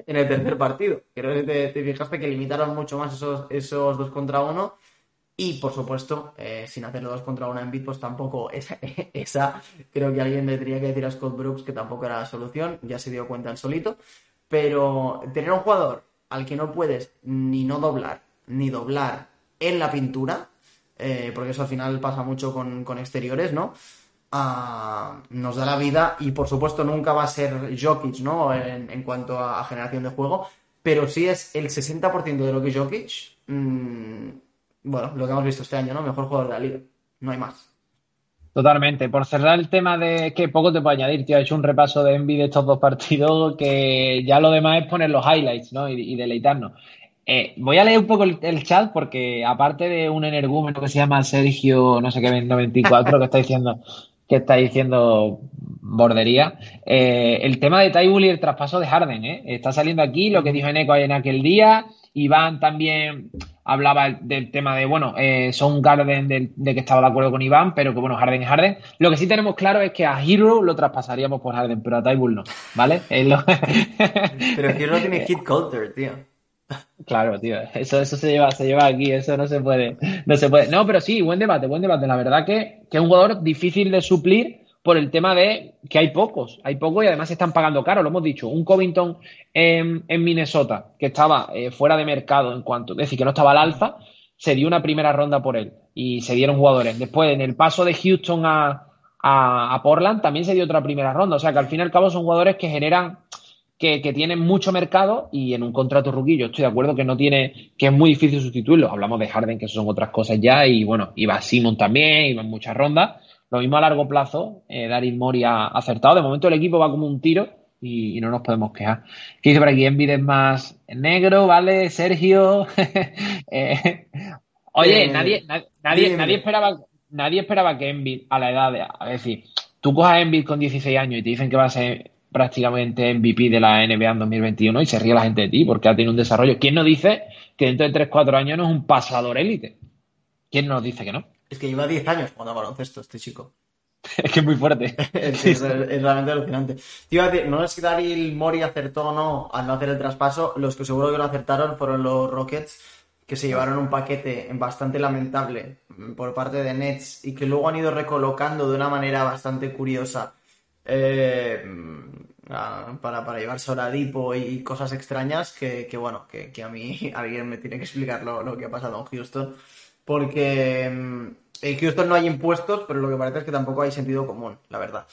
[SPEAKER 1] en el tercer partido. Creo que te, fijaste que limitaron mucho más esos, esos dos contra uno y por supuesto, eh, sin hacerle dos contra uno a Embiid, pues tampoco esa, creo que alguien le tendría que decir a Scott Brooks que tampoco era la solución, ya se dio cuenta el solito, pero tener un jugador al que no puedes ni no doblar, ni doblar, en la pintura, eh, porque eso al final pasa mucho con, exteriores, ¿no? Ah, nos da la vida y por supuesto nunca va a ser Jokic, ¿no? En, cuanto a, generación de juego, pero sí es el 60% de lo que Jokic, mm, bueno, lo que hemos visto este año, ¿no? Mejor jugador de la liga, no hay más.
[SPEAKER 2] Totalmente. Por cerrar el tema de que poco te puedo añadir, tío, he hecho un repaso de Envy de estos dos partidos que ya lo demás es poner los highlights, ¿no? Y, deleitarnos. Eh, voy a leer un poco el, chat porque aparte de un energúmeno que se llama Sergio, no sé qué, 94, que está diciendo que está diciendo bordería, eh, el tema de Tybull y el traspaso de Harden, ¿eh? Está saliendo aquí lo que dijo Eneco en aquel día. Iván también hablaba del tema de, bueno, eh, son Garden de, que estaba de acuerdo con Iván, pero que bueno, Harden es Harden. Lo que sí tenemos claro es que a Hero lo traspasaríamos por Harden, pero a Tybull no, ¿vale?
[SPEAKER 1] pero Hero tiene Kid Coulter, tío.
[SPEAKER 2] Claro, tío, eso, eso se lleva, se lleva aquí, eso no se puede, no se puede. No, pero sí, buen debate, buen debate. La verdad que, que es un jugador difícil de suplir por el tema de que hay pocos, hay pocos y además están pagando caro, lo hemos dicho. Un Covington en, Minnesota, que estaba eh, fuera de mercado en cuanto, es decir, que no estaba al alza, se dio una primera ronda por él y se dieron jugadores. Después, en el paso de Houston a, a, Portland, también se dio otra primera ronda. O sea que al fin y al cabo son jugadores que generan que, tienen mucho mercado y en un contrato ruquillo estoy de acuerdo que no tiene, que es muy difícil sustituirlo. Hablamos de Harden, que son otras cosas ya, y bueno, iba Simon también, iba en muchas rondas. Lo mismo a largo plazo, eh, Darin Mori ha acertado. De momento el equipo va como un tiro y, no nos podemos quejar. ¿Qué dice por aquí? Envid es más negro, ¿vale? Sergio. Eh, oye, eh, nadie, nadie, nadie esperaba, nadie esperaba que Envid a la edad de, a decir, tú cojas Envid con 16 años y te dicen que va a ser prácticamente MVP de la NBA en 2021 y se ríe la gente de ti porque ha tenido un desarrollo. ¿Quién nos dice que dentro de 3-4 años no es un pasador élite? ¿Quién nos dice que no?
[SPEAKER 1] Es que lleva 10 años jugando a baloncesto este chico.
[SPEAKER 2] es que es muy fuerte.
[SPEAKER 1] es, realmente alucinante. no sé si Daryl Mori acertó o no al no hacer el traspaso. Los que seguro que no acertaron fueron los Rockets, que se llevaron un paquete bastante lamentable por parte de Nets y que luego han ido recolocando de una manera bastante curiosa eh, para, para llevarse a Dipo y cosas extrañas que, bueno, que, a mí alguien me tiene que explicar lo, que ha pasado en Houston. Porque mm, en Houston no hay impuestos, pero lo que parece es que tampoco hay sentido común, la verdad.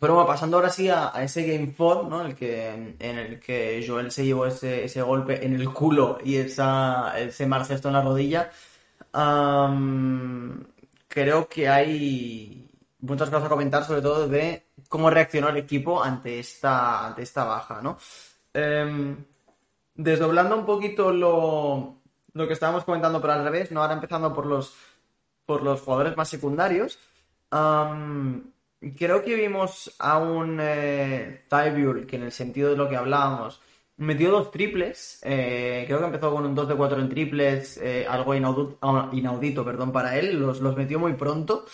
[SPEAKER 1] pero bueno, pasando ahora sí a, ese Game 4, ¿no? El que, en el que Joel se llevó ese, ese golpe en el culo y esa, ese mal gesto en la rodilla. creo que hay muchas cosas a comentar, sobre todo de cómo reaccionó el equipo ante esta, ante esta baja, ¿no? Em, desdoblando un poquito lo, lo, que estábamos comentando, pero al revés, ¿no? Ahora empezando por los, por los jugadores más secundarios. creo que vimos a un eh, que en el sentido de lo que hablábamos, metió dos triples. Eh, creo que empezó con un 2 de 4 en triples, eh, algo inaudito, inaudito, perdón, para él. Los, los metió muy pronto.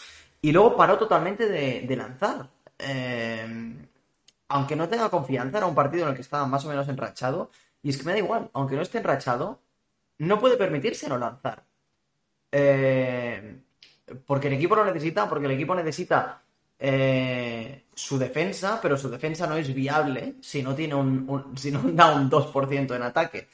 [SPEAKER 1] Y luego paró totalmente de, lanzar. Eh, aunque no tenga confianza, era un partido en el que estaba más o menos enrachado. Y es que me da igual, aunque no esté enrachado, no puede permitirse no lanzar. Eh, porque el equipo lo necesita, porque el equipo necesita eh, su defensa, pero su defensa no es viable si no tiene un, si no da un 2% en ataque.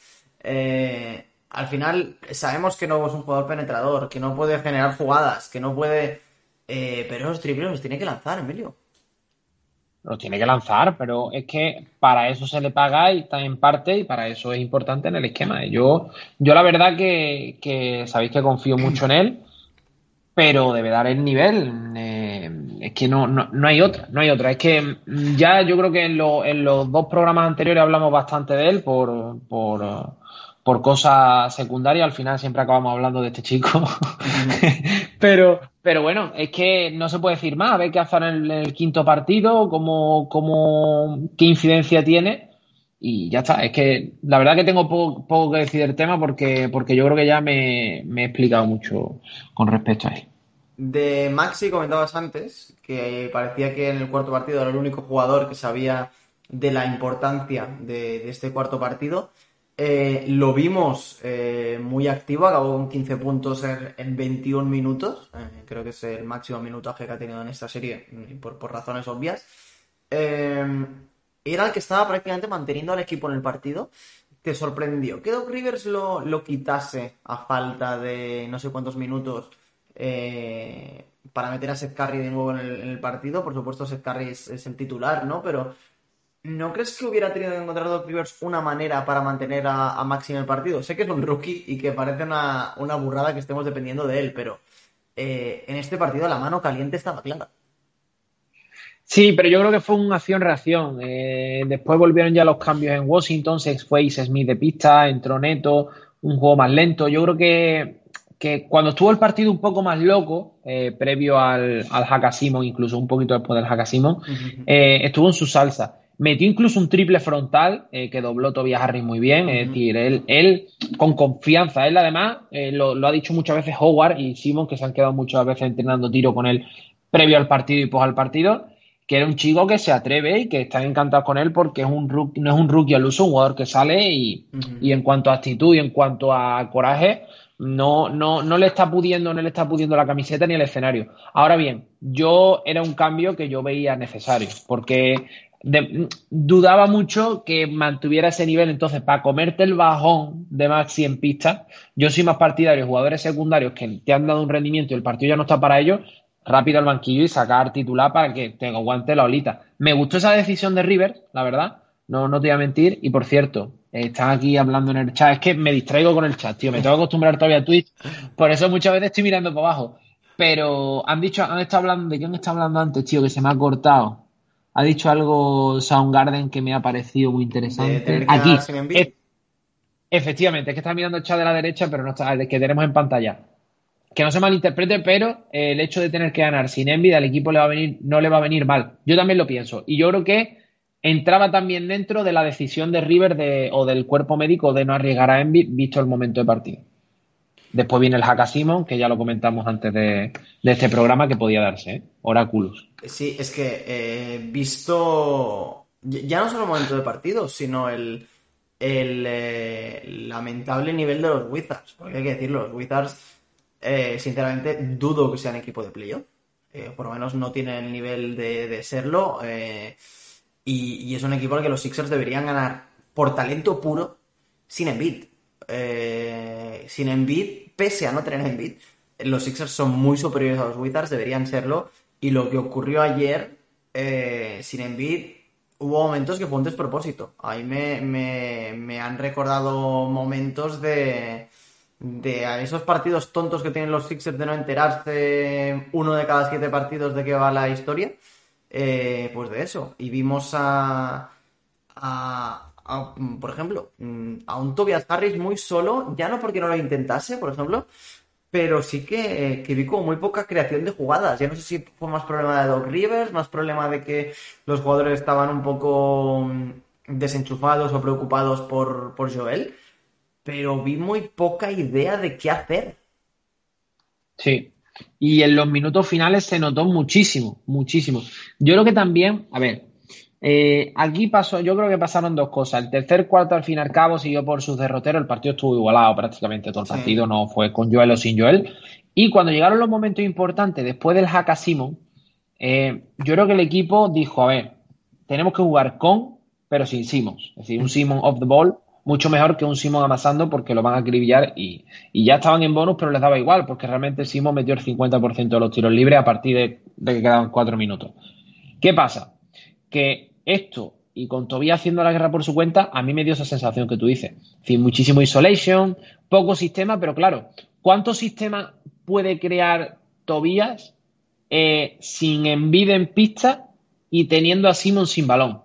[SPEAKER 1] al final sabemos que no es un jugador penetrador, que no puede generar jugadas, que no puede eh, pero los triples los tiene que lanzar, Emilio.
[SPEAKER 2] Lo tiene que lanzar, pero es que para eso se le paga y está en parte y para eso es importante en el esquema. Yo, yo la verdad que, que sabéis que confío mucho en él, pero debe dar el nivel. Eh, es que no, no, no, hay otra, no hay otra. Es que ya yo creo que en, en los dos programas anteriores hablamos bastante de él por, por, por cosas secundarias. Al final siempre acabamos hablando de este chico. pero, pero bueno, es que no se puede decir más. A ver qué hacer en el, quinto partido, cómo, cómo, qué incidencia tiene. Y ya está. Es que la verdad que tengo poco, que decir del tema porque, porque yo creo que ya me, me, he explicado mucho con respecto a él.
[SPEAKER 1] De Maxi comentabas antes que parecía que en el cuarto partido era el único jugador que sabía de la importancia de, de este cuarto partido. Eh, lo vimos eh, muy activo, acabó con 15 puntos en, 21 minutos. Eh, creo que es el máximo minutaje que ha tenido en esta serie, por, razones obvias. era el que estaba prácticamente manteniendo al equipo en el partido. Te sorprendió que Doc Rivers lo, quitase a falta de no sé cuántos minutos para meter a Seth Curry de nuevo en el, partido. Por supuesto, Seth Curry es, es el titular, ¿no? Pero ¿No crees que hubiera tenido que encontrar Doc Rivers una manera para mantener a, a Maxi en el partido? Sé que es un rookie y que parece una, burrada que estemos dependiendo de él, pero eh, en este partido la mano caliente estaba clara.
[SPEAKER 2] Sí, pero yo creo que fue una acción-reacción. Eh, después volvieron ya los cambios en Washington, se fue Smith de pista, entró Neto, un juego más lento. Yo creo que, que cuando estuvo el partido un poco más loco, eh, previo al, al Simon, incluso un poquito después del Haka Simon, estuvo en su salsa. Metió incluso un triple frontal eh, que dobló Tobias Harris muy bien. Es decir, él, él con confianza. Él además eh, lo, ha dicho muchas veces Howard y Simon, que se han quedado muchas veces entrenando tiro con él previo al partido y post al partido, que era un chico que se atreve y que están encantados con él porque es un rookie, no es un rookie al uso, un jugador que sale y, y en cuanto a actitud y en cuanto a coraje, no, no, no le está pudiendo, no le está pudiendo la camiseta ni el escenario. Ahora bien, yo era un cambio que yo veía necesario, porque dudaba mucho que mantuviera ese nivel. Entonces, para comerte el bajón de Maxi en pista, yo soy más partidario de jugadores secundarios que te han dado un rendimiento y el partido ya no está para ellos, rápido al banquillo y sacar titular para que te aguante la olita. Me gustó esa decisión de River, la verdad, no, no te voy a mentir. Y por cierto, están aquí hablando en el chat, es que me distraigo con el chat, tío, me tengo que acostumbrar todavía a Twitch, por eso muchas veces estoy mirando para abajo. Pero han dicho, han estado hablando, ¿de quién está hablando antes, tío? Que se me ha cortado ha dicho algo Soundgarden que me ha parecido muy interesante. Aquí. efectivamente, es que está mirando el chat de la derecha, pero no está el que tenemos en pantalla. Que no se malinterprete, pero el hecho de tener que ganar sin Envy al equipo le va a venir, no le va a venir mal. Yo también lo pienso. Y yo creo que entraba también dentro de la decisión de River de, o del cuerpo médico de no arriesgar a Envy visto el momento de partido. Después viene el Hakasimon, que ya lo comentamos antes de, este programa, que podía darse, ¿eh? Oráculos.
[SPEAKER 1] Sí, es que eh, visto ya no solo el momento de partido, sino el, eh, lamentable nivel de los Wizards. Porque hay que decirlo, los Wizards, sinceramente, dudo que sean equipo de playoff. por lo menos no tienen el nivel de, serlo. Y, y, es un equipo al que los Sixers deberían ganar por talento puro sin Embiid. sin Embiid pese a no tener Embiid, los Sixers son muy superiores a los Wizards, deberían serlo. Y lo que ocurrió ayer eh, sin Embiid, hubo momentos que fue un despropósito. Ahí me, me, han recordado momentos de, de esos partidos tontos que tienen los Sixers de no enterarse uno de cada siete partidos de qué va la historia. Eh, pues de eso. Y vimos a, a, Mm, por ejemplo, mm, a un Tobias Harris muy solo, ya no porque no lo intentase, por ejemplo, pero sí que, vi como muy poca creación de jugadas. Ya no sé si fue más problema de Doc Rivers, más problema de que los jugadores estaban un poco mm, desenchufados o preocupados por, por Joel, pero vi muy poca idea de qué hacer.
[SPEAKER 2] Sí, y en los minutos finales se notó muchísimo, muchísimo. Yo creo que también, a ver, eh, aquí pasó, yo creo que pasaron dos cosas. El tercer cuarto, al fin y al cabo, siguió por sus derroteros. El partido estuvo igualado prácticamente todo el partido, no fue con Joel o sin Joel. Y cuando llegaron los momentos importantes, después del hack a Simon, eh, yo creo que el equipo dijo: A ver, tenemos que jugar con, pero sin Simons. Es decir, un Simon off the ball mucho mejor que un Simon amasando porque lo van a acribillar y, ya estaban en bonus, pero les daba igual porque realmente Simon metió el 50% de los tiros libres a partir de, de que quedaban cuatro minutos. ¿Qué pasa? que esto y con Tobías haciendo la guerra por su cuenta, a mí me dio esa sensación que tú dices. Es decir, muchísimo isolation, poco sistema, pero claro, ¿cuántos sistemas puede crear Tobías eh, sin envidia en pista y teniendo a Simon sin balón?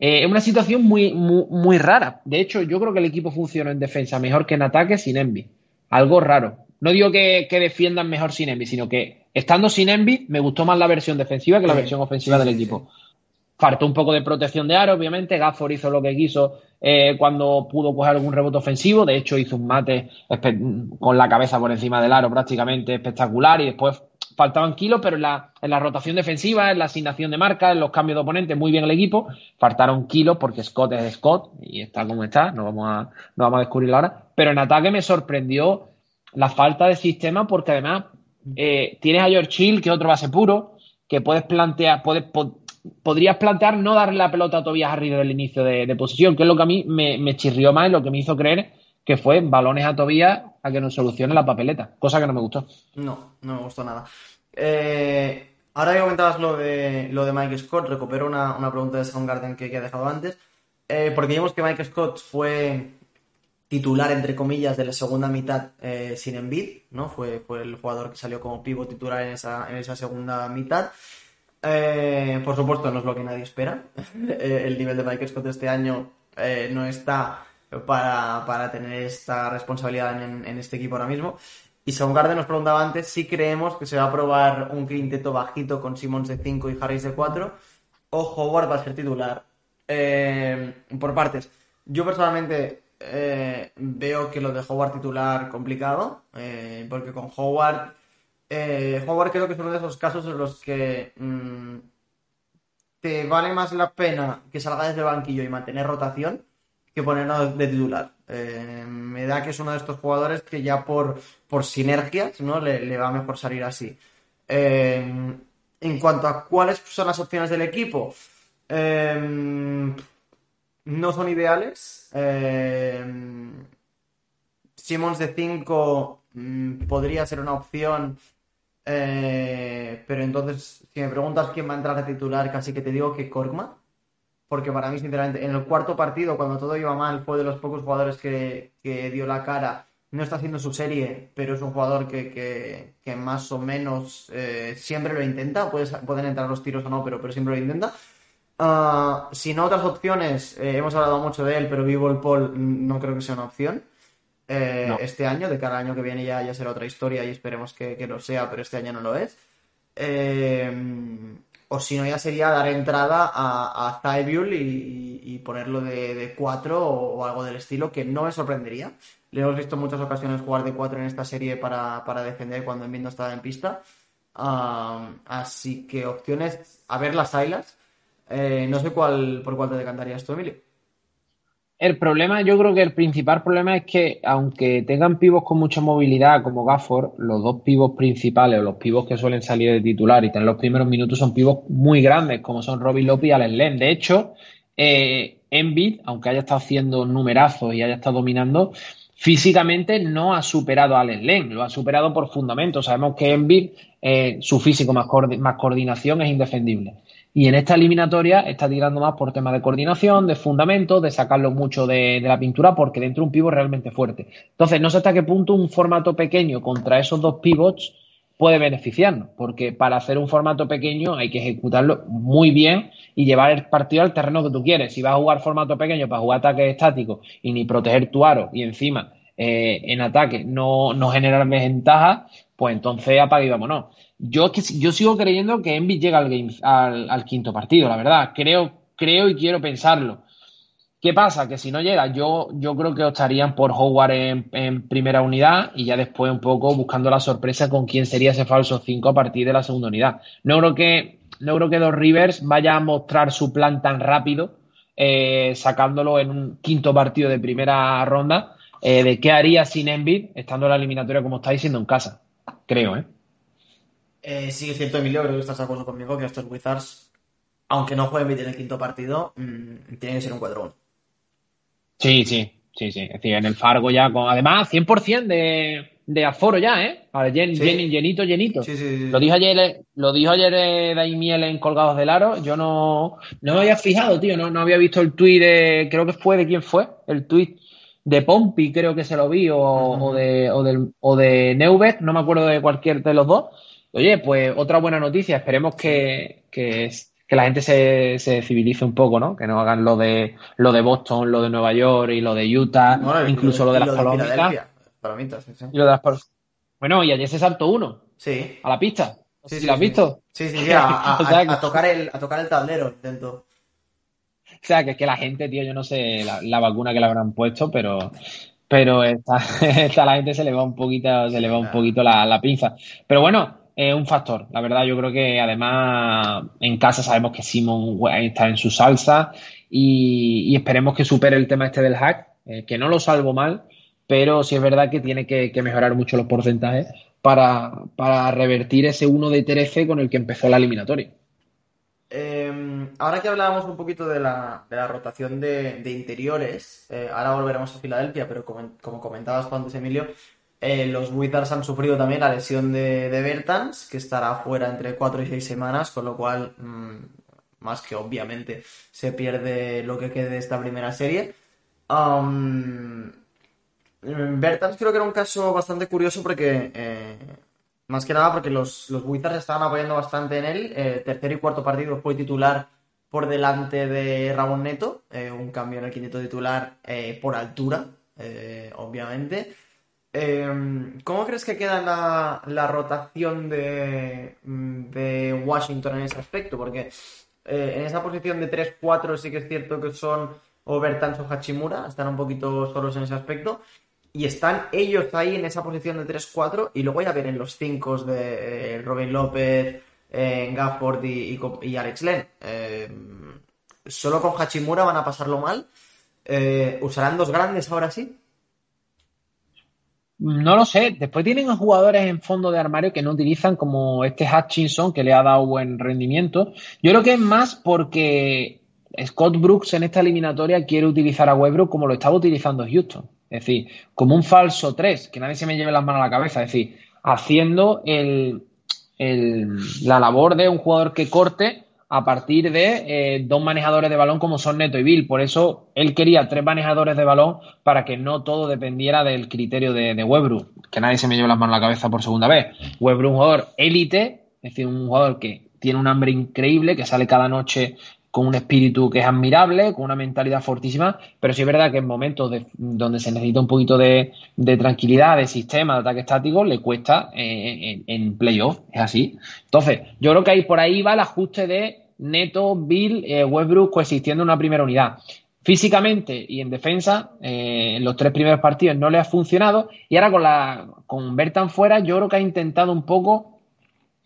[SPEAKER 2] Eh, es una situación muy, muy, rara. De hecho, yo creo que el equipo funciona en defensa mejor que en ataque sin Envy. Algo raro. No digo que, defiendan mejor sin Envy, sino que estando sin Envy me gustó más la versión defensiva que la versión ofensiva del equipo. Faltó un poco de protección de aro, obviamente. Gafford hizo lo que quiso eh, cuando pudo coger algún rebote ofensivo. De hecho, hizo un mate con la cabeza por encima del aro prácticamente espectacular y después faltaban kilos, pero en la, en la rotación defensiva, en la asignación de marca, en los cambios de oponentes, muy bien el equipo. Faltaron kilos porque Scott es Scott y está como está, no vamos a, no vamos a descubrirlo ahora. Pero en ataque me sorprendió la falta de sistema porque además eh, tienes a George Hill, que es otro base puro, que puedes plantear, puedes, podrías plantear no darle la pelota a Tobias arriba del inicio de, posición, que es lo que a mí me, chirrió más y lo que me hizo creer que fue balones a Tobías a que nos solucione la papeleta, cosa que no me gustó.
[SPEAKER 1] No, no me gustó nada. Eh, ahora que comentabas lo de, lo de Mike Scott, recupero una, pregunta de Soundgarden que, que he dejado antes, eh, porque vimos que Mike Scott fue titular, entre comillas, de la segunda mitad eh, sin Embiid, ¿no? Fue, fue el jugador que salió como pivo titular en esa, en esa segunda mitad. Por supuesto, no es lo que nadie espera. el nivel de Mike Scott este año no está para, tener esta responsabilidad en, este equipo ahora mismo. Y Soundgarden nos preguntaba antes si creemos que se va a probar un quinteto bajito con Simmons de 5 y Harris de 4 o Howard va a ser titular. Eh, por partes, yo personalmente eh, veo que lo de Howard titular complicado, eh, porque con Howard, Howard creo que es uno de esos casos en los que mm, te vale más la pena que salga desde banquillo y mantener rotación que ponerlo de titular. Eh, me da que es uno de estos jugadores que ya por, por sinergias ¿no? Le, va mejor salir así. Eh, en cuanto a cuáles son las opciones del equipo, eh, no son ideales. Simmons de 5 mm, podría ser una opción, pero entonces, si me preguntas quién va a entrar de titular, casi que te digo que Korkma porque para mí, sinceramente, en el cuarto partido, cuando todo iba mal, fue de los pocos jugadores que, dio la cara. No está haciendo su serie, pero es un jugador que, más o menos eh, siempre lo intenta. pueden entrar los tiros o no, pero, pero siempre lo intenta. Uh, si no, otras opciones, eh, hemos hablado mucho de él, pero Vivo el Paul no creo que sea una opción. Eh, este año, de cada año que viene ya, ya será otra historia y esperemos que, que, lo sea, pero este año no lo es. Eh, o si no ya sería dar entrada a, a y, ponerlo de 4 o, algo del estilo, que no me sorprendería. Le hemos visto muchas ocasiones jugar de 4 en esta serie para, defender cuando Embiid no estaba en pista. así que opciones, a ver las ailas. Eh, no sé cuál por cuál te decantarías tú, Emilio.
[SPEAKER 2] El problema, yo creo que el principal problema es que, aunque tengan pivos con mucha movilidad como Gafford, los dos pivos principales o los pivos que suelen salir de titular y tener los primeros minutos son pivos muy grandes, como son Robin Lopez y Alex Len. De hecho, eh, Embiid, aunque haya estado haciendo numerazos y haya estado dominando, físicamente no ha superado a Alex Len, lo ha superado por fundamento. Sabemos que Embiid, eh, su físico más coordinación es indefendible. Y en esta eliminatoria está tirando más por temas de coordinación, de fundamentos, de sacarlo mucho de, la pintura, porque dentro un pivot realmente fuerte. Entonces, no sé hasta qué punto un formato pequeño contra esos dos pivots puede beneficiarnos, porque para hacer un formato pequeño hay que ejecutarlo muy bien y llevar el partido al terreno que tú quieres. Si vas a jugar formato pequeño para jugar ataques estáticos y ni proteger tu aro y encima eh, en ataque no, no generar ventaja, pues entonces apague y vámonos. Yo, yo sigo creyendo que Envy llega al, game, al, quinto partido, la verdad. Creo, creo y quiero pensarlo. ¿Qué pasa? Que si no llega, yo, creo que optarían por Howard en, primera unidad y ya después un poco buscando la sorpresa con quién sería ese falso 5 a partir de la segunda unidad. No creo que, no creo que los Rivers vaya a mostrar su plan tan rápido, eh, sacándolo en un quinto partido de primera ronda, eh, de qué haría sin Envid estando en la eliminatoria como está diciendo en casa. Creo, ¿eh?
[SPEAKER 1] Eh, sí, es cierto, Emilio, creo que estás de acuerdo conmigo que estos Wizards, aunque no jueguen bien en el quinto partido, mm, tienen que ser un 4-1.
[SPEAKER 2] Sí, sí, sí, sí. Es decir, en el Fargo ya con. Además, 100% de, de aforo ya, ¿eh? Vale, llenito, llenito. lo dijo ayer, lo dijo ayer eh, Daimiel en Colgados del Aro. Yo no, no me había fijado, tío. No, no había visto el tuit de. Creo que fue de quién fue. El tuit de Pompi, creo que se lo vi, o, de, o, del, o de Neubet, no me acuerdo de cualquier de los dos. Oye, pues otra buena noticia. Esperemos que, que, que la gente se, se, civilice un poco, ¿no? Que no hagan lo de lo de Boston, lo de Nueva York y lo de Utah, incluso lo de las palomitas. Y lo de las Bueno, y ayer se saltó uno.
[SPEAKER 1] Sí.
[SPEAKER 2] A la pista. Sí, ¿Lo has visto?
[SPEAKER 1] Sí, sí, sí. A, tocar el, a tocar el tablero, intento.
[SPEAKER 2] O sea, que es que la gente, tío, yo no sé la, vacuna que le habrán puesto, pero pero esta, esta, la gente se le va un poquito, se le va un poquito la, la pinza. Pero bueno, es un factor. La verdad, yo creo que además en casa sabemos que Simon está en su salsa y, esperemos que supere el tema este del hack, eh, que no lo salvo mal, pero sí es verdad que tiene que, mejorar mucho los porcentajes para, revertir ese 1 de 13 con el que empezó la eliminatoria.
[SPEAKER 1] Em, ahora que hablábamos un poquito de la, rotación de, interiores, eh, ahora volveremos a Filadelfia, pero como, comentabas antes, Emilio, eh, los Wizards han sufrido también la lesión de, Bertans, que estará fuera entre 4 y 6 semanas, con lo cual, mm, más que obviamente, se pierde lo que quede de esta primera serie. Bertans creo que era un caso bastante curioso porque, eh, más que nada porque los, los Wizards estaban apoyando bastante en él. Eh, tercer y cuarto partido fue titular por delante de Ramón Neto, un cambio en el quinto titular por altura, obviamente. Em, ¿Cómo crees que queda la, rotación de, Washington en ese aspecto? Porque eh, en esa posición de 3-4 sí que es cierto que son Obertans o Hachimura, están un poquito solos en ese aspecto. Y están ellos ahí en esa posición de 3-4 y luego ya vienen los 5 de eh, Robin López, eh, Gafford y, Alex Len. Em, solo con Hachimura van a pasarlo mal. ¿Usarán dos grandes ahora sí?
[SPEAKER 2] No lo sé. Después tienen jugadores en fondo de armario que no utilizan, como este Hutchinson, que le ha dado buen rendimiento. Yo creo que es más porque Scott Brooks en esta eliminatoria quiere utilizar a Westbrook como lo estaba utilizando Houston. Es decir, como un falso 3, que nadie se me lleve las manos a la cabeza. Es decir, haciendo el, la labor de un jugador que corte a partir de eh, dos manejadores de balón como son Neto y Bill. Por eso él quería tres manejadores de balón para que no todo dependiera del criterio de, de Que nadie se me lleve las manos a la cabeza por segunda vez. Webru, un jugador élite, es decir, un jugador que tiene un hambre increíble, que sale cada noche con un espíritu que es admirable, con una mentalidad fortísima, pero sí es verdad que en momentos donde se necesita un poquito de, tranquilidad, de sistema, de ataque estático, le cuesta eh, en, playoff, es así. Entonces, yo creo que ahí por ahí va el ajuste de Neto, Bill, eh, Westbrook coexistiendo en una primera unidad. Físicamente y en defensa, eh, en los tres primeros partidos no le ha funcionado y ahora con, la, con Bertan fuera, yo creo que ha intentado un poco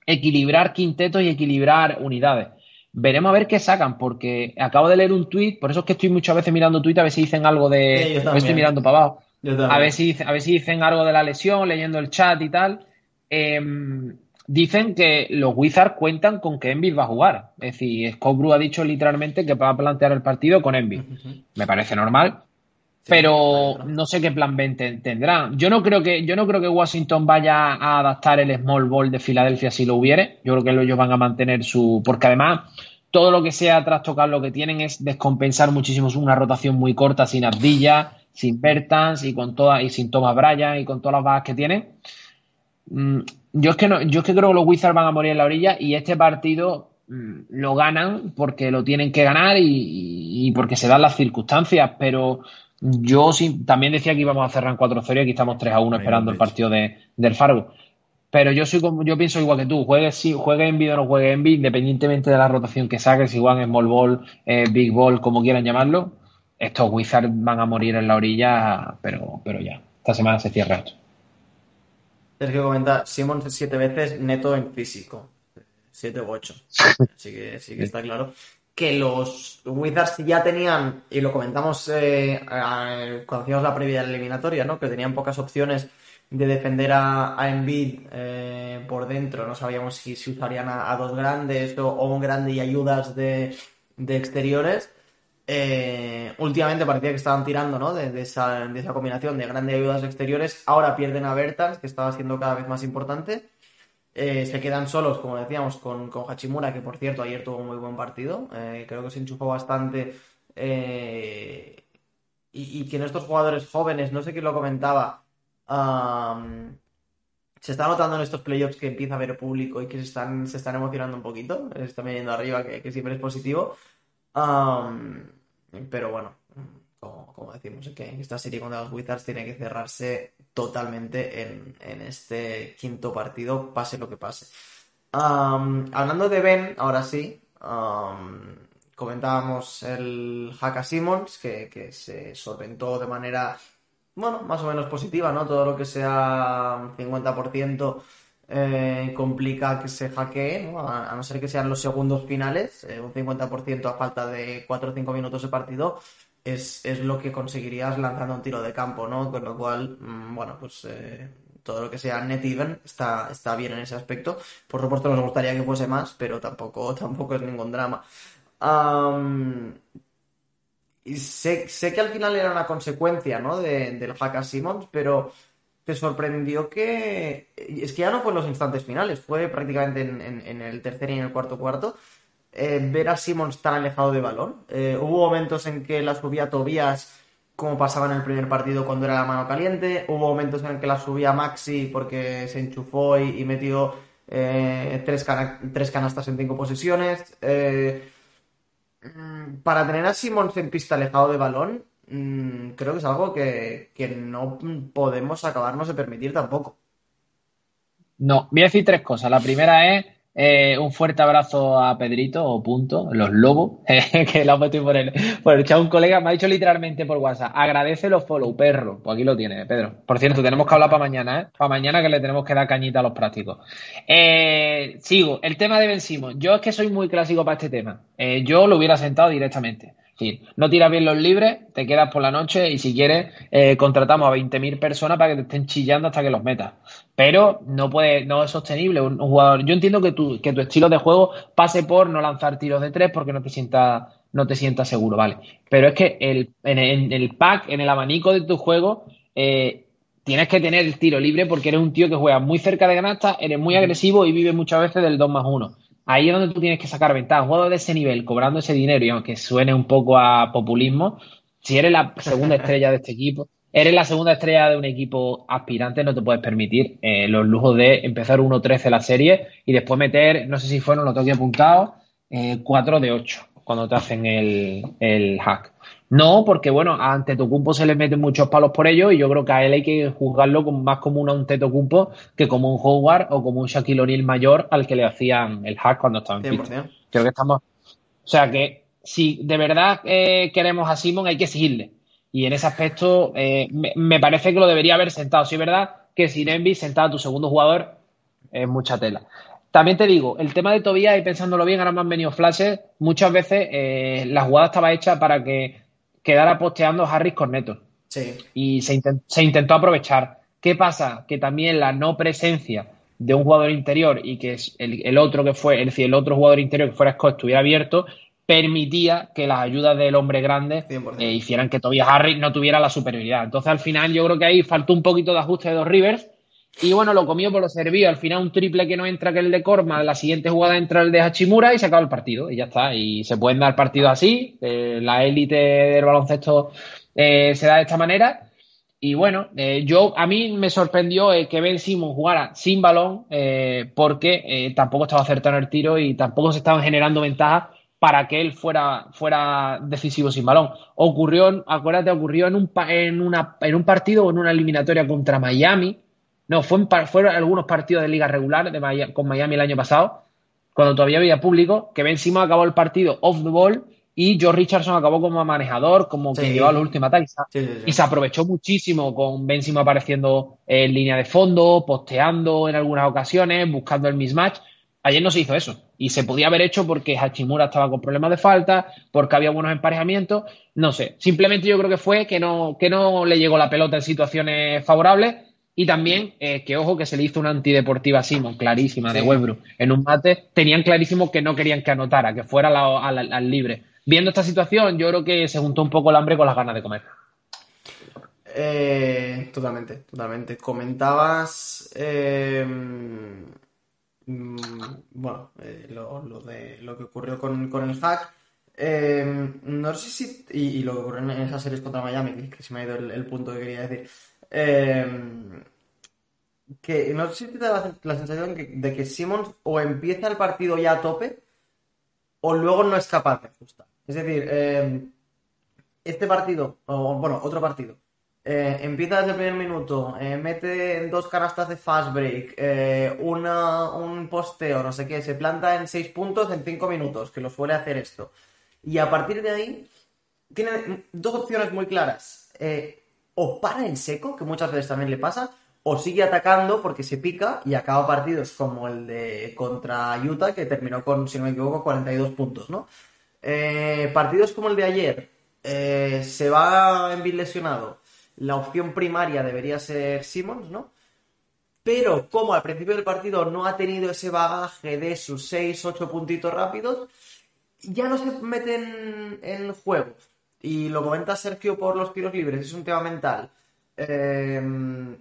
[SPEAKER 2] equilibrar quintetos y equilibrar unidades Veremos a ver qué sacan, porque acabo de leer un tweet, por eso es que estoy muchas veces mirando tweet a ver si dicen algo de. estoy mirando para abajo. A ver, si, a ver si dicen algo de la lesión, leyendo el chat y tal. Em, dicen que los Wizards cuentan con que Envy va a jugar. Es decir, Scott Brew ha dicho literalmente que va a plantear el partido con Envy. Me parece normal. Pero no sé qué plan B tendrá. Yo no creo que yo no creo que Washington vaya a adaptar el small ball de Filadelfia si lo hubiere. Yo creo que ellos van a mantener su porque además todo lo que sea trastocar lo que tienen es descompensar muchísimo una rotación muy corta sin Abdilla, sin Bertans y con todas y sin Thomas Bryan y con todas las bajas que tiene. Mm, yo es que no, yo es que creo que los Wizards van a morir en la orilla y este partido mm, lo ganan porque lo tienen que ganar y, porque se dan las circunstancias, pero yo sí, también decía que íbamos a cerrar en 4-0 y aquí estamos 3 a 1 esperando el partido de, del Fargo. Pero yo soy como, yo pienso igual que tú, juegue, si, juegue en o no juegue en independientemente de la rotación que saques, igual en small ball, eh, big ball, como quieran llamarlo, estos Wizards van a morir en la orilla, pero, pero ya, esta semana se cierra esto.
[SPEAKER 1] Sergio comenta, Simon siete veces neto en físico, siete u ocho, así que sí que está claro que los Wizards ya tenían, y lo comentamos eh, cuando hacíamos la previa eliminatoria, ¿no? que tenían pocas opciones de defender a, a Embiid eh, por dentro. No sabíamos si, usarían a, dos grandes o, un grande y ayudas de, exteriores. Eh, últimamente parecía que estaban tirando ¿no? de, esa, de, esa, combinación de grandes ayudas exteriores. Ahora pierden a Bertans, que estaba siendo cada vez más importante. Eh, se quedan solos, como decíamos, con, con, Hachimura, que por cierto ayer tuvo un muy buen partido. Eh, creo que se enchufó bastante. Eh, y, y, que en estos jugadores jóvenes, no sé quién lo comentaba, se está notando en estos playoffs que empieza a haber público y que se están, se están emocionando un poquito. Se están viniendo arriba, que, que siempre es positivo. pero bueno, como, decimos, que esta serie contra los Wizards tiene que cerrarse totalmente en, este quinto partido, pase lo que pase. hablando de Ben, ahora sí, comentábamos el Haka Simmons, que, se solventó de manera, bueno, más o menos positiva, ¿no? Todo lo que sea 50% eh, complica que se hackee, ¿no? A, no ser que sean los segundos finales, eh, un 50% a falta de 4 o 5 minutos de partido, es, lo que conseguirías lanzando un tiro de campo, ¿no? Con lo cual, mm, bueno, pues eh, todo lo que sea net even está, está bien en ese aspecto. Por supuesto nos gustaría que fuese más, pero tampoco, tampoco es ningún drama. y sé, sé, que al final era una consecuencia, ¿no? De, del hack a Simmons, pero te sorprendió que... Es que ya no fue en los instantes finales, fue prácticamente en, en el tercer y en el cuarto cuarto eh, ver a Simmons tan alejado de balón. Eh, hubo momentos en que la subía Tobías, como pasaba en el primer partido cuando era la mano caliente. Hubo momentos en que la subía Maxi porque se enchufó y, metió eh, tres, canastas en cinco posiciones. Mm, para tener a Simmons en pista alejado de balón, mm, creo que es algo que, que no podemos acabarnos de permitir tampoco.
[SPEAKER 2] No, voy a decir tres cosas. La primera es eh, un fuerte abrazo a Pedrito o punto, los lobos, que lo ha por el, por el chat. Un colega me ha dicho literalmente por WhatsApp, agradece los follow, perro. Pues aquí lo tiene, Pedro. Por cierto, tenemos que hablar para mañana, ¿eh? Para mañana que le tenemos que dar cañita a los prácticos. Eh, sigo, el tema de Ben Yo es que soy muy clásico para este tema. Eh, yo lo hubiera sentado directamente no tiras bien los libres, te quedas por la noche y si quieres eh, contratamos a 20.000 personas para que te estén chillando hasta que los metas. Pero no puede, no es sostenible un, jugador. Yo entiendo que tu, que tu estilo de juego pase por no lanzar tiros de tres porque no te sientas no te sientas seguro, ¿vale? Pero es que el, en, el pack, en el abanico de tu juego, eh, tienes que tener el tiro libre porque eres un tío que juega muy cerca de ganasta, eres muy agresivo y vive muchas veces del 2 más 1 ahí es donde tú tienes que sacar ventaja. Un de ese nivel, cobrando ese dinero, y aunque suene un poco a populismo, si eres la segunda estrella de este equipo, eres la segunda estrella de un equipo aspirante, no te puedes permitir eh, los lujos de empezar 1-13 la serie y después meter, no sé si fueron, lo tengo aquí apuntado, eh, 4 de 8 cuando te hacen el, el hack. No, porque bueno, a Antetokounmpo se le meten muchos palos por ello y yo creo que a él hay que juzgarlo como, más como un Antetokounmpo que como un Howard o como un Shaquille O'Neal mayor al que le hacían el hack cuando estaba en pista. Creo que estamos... O sea que si de verdad eh, queremos a Simon hay que seguirle. Y en ese aspecto eh, me, parece que lo debería haber sentado. Si es verdad que sin Envy sentado a tu segundo jugador es mucha tela. También te digo, el tema de Tobías, y pensándolo bien, ahora me han venido flashes, muchas veces eh, la jugada estaba hecha para que quedara posteando Harris Corneto.
[SPEAKER 1] Sí.
[SPEAKER 2] Y se, intentó aprovechar. ¿Qué pasa? Que también la no presencia de un jugador interior y que el, otro que fue, es decir, el otro jugador interior que fuera Scott estuviera abierto, permitía que las ayudas del hombre grande eh, hicieran que todavía Harris no tuviera la superioridad. Entonces, al final, yo creo que ahí faltó un poquito de ajuste de dos Rivers. Y bueno, lo comió por lo servido. Al final, un triple que no entra que el de Korma. La siguiente jugada entra el de Hachimura y se acaba el partido. Y ya está. Y se pueden dar partidos así. Eh, la élite del baloncesto eh, se da de esta manera. Y bueno, eh, yo a mí me sorprendió que Ben Simon jugara sin balón porque tampoco estaba acertando el tiro y tampoco se estaban generando ventajas para que él fuera, fuera decisivo sin balón. Ocurrió, acuérdate, ocurrió en un, en, una, en un partido o en una eliminatoria contra Miami, no, fue fueron algunos partidos de liga regular de con Miami el año pasado, cuando todavía había público, que Ben Simon acabó el partido off the ball y Joe Richardson acabó como manejador, como que llevaba los últimos ataques. y se aprovechó muchísimo con Ben Simon apareciendo en línea de fondo, posteando en algunas ocasiones, buscando el mismatch. Ayer no se hizo eso. Y se podía haber hecho porque Hachimura estaba con problemas de falta, porque había buenos emparejamientos. No sé. Simplemente yo creo que fue que no, que no le llegó la pelota en situaciones favorables y también, eh, que ojo, que se le hizo una antideportiva a Simon, clarísima, de Westbrook. En un mate tenían clarísimo que no querían que anotara, que fuera al libre. viendo esta situación, yo creo que se juntó un poco el hambre con las ganas de comer.
[SPEAKER 1] Eh, totalmente, totalmente. Comentabas, eh, mm, bueno, eh, lo, de lo que ocurrió con, el hack. no sé si, y, lo que ocurrió en esas series contra Miami, que, se me ha ido el, punto que quería decir. Que no sé da la, sensación de que Simmons o empieza el partido ya a tope o luego no es capaz de ajustar. Es decir, este partido, o bueno, otro partido, eh, empieza desde el primer minuto, eh, mete dos canastas de fast break, eh, un posteo, no sé qué, se planta en seis puntos en cinco minutos, que lo suele hacer esto. Y a partir de ahí, tiene dos opciones muy claras. O para en seco, que muchas veces también le pasa, o sigue atacando porque se pica y acaba partidos como el de contra Utah, que terminó con, si no me equivoco, 42 puntos, ¿no? partidos como el de ayer, se va en lesionado la opción primaria debería ser Simmons, ¿no? Pero como al principio del partido no ha tenido ese bagaje de sus 6, 8 puntitos rápidos, ya no se meten en juego. Y lo comenta Sergio por los tiros libres, es un tema mental. Em,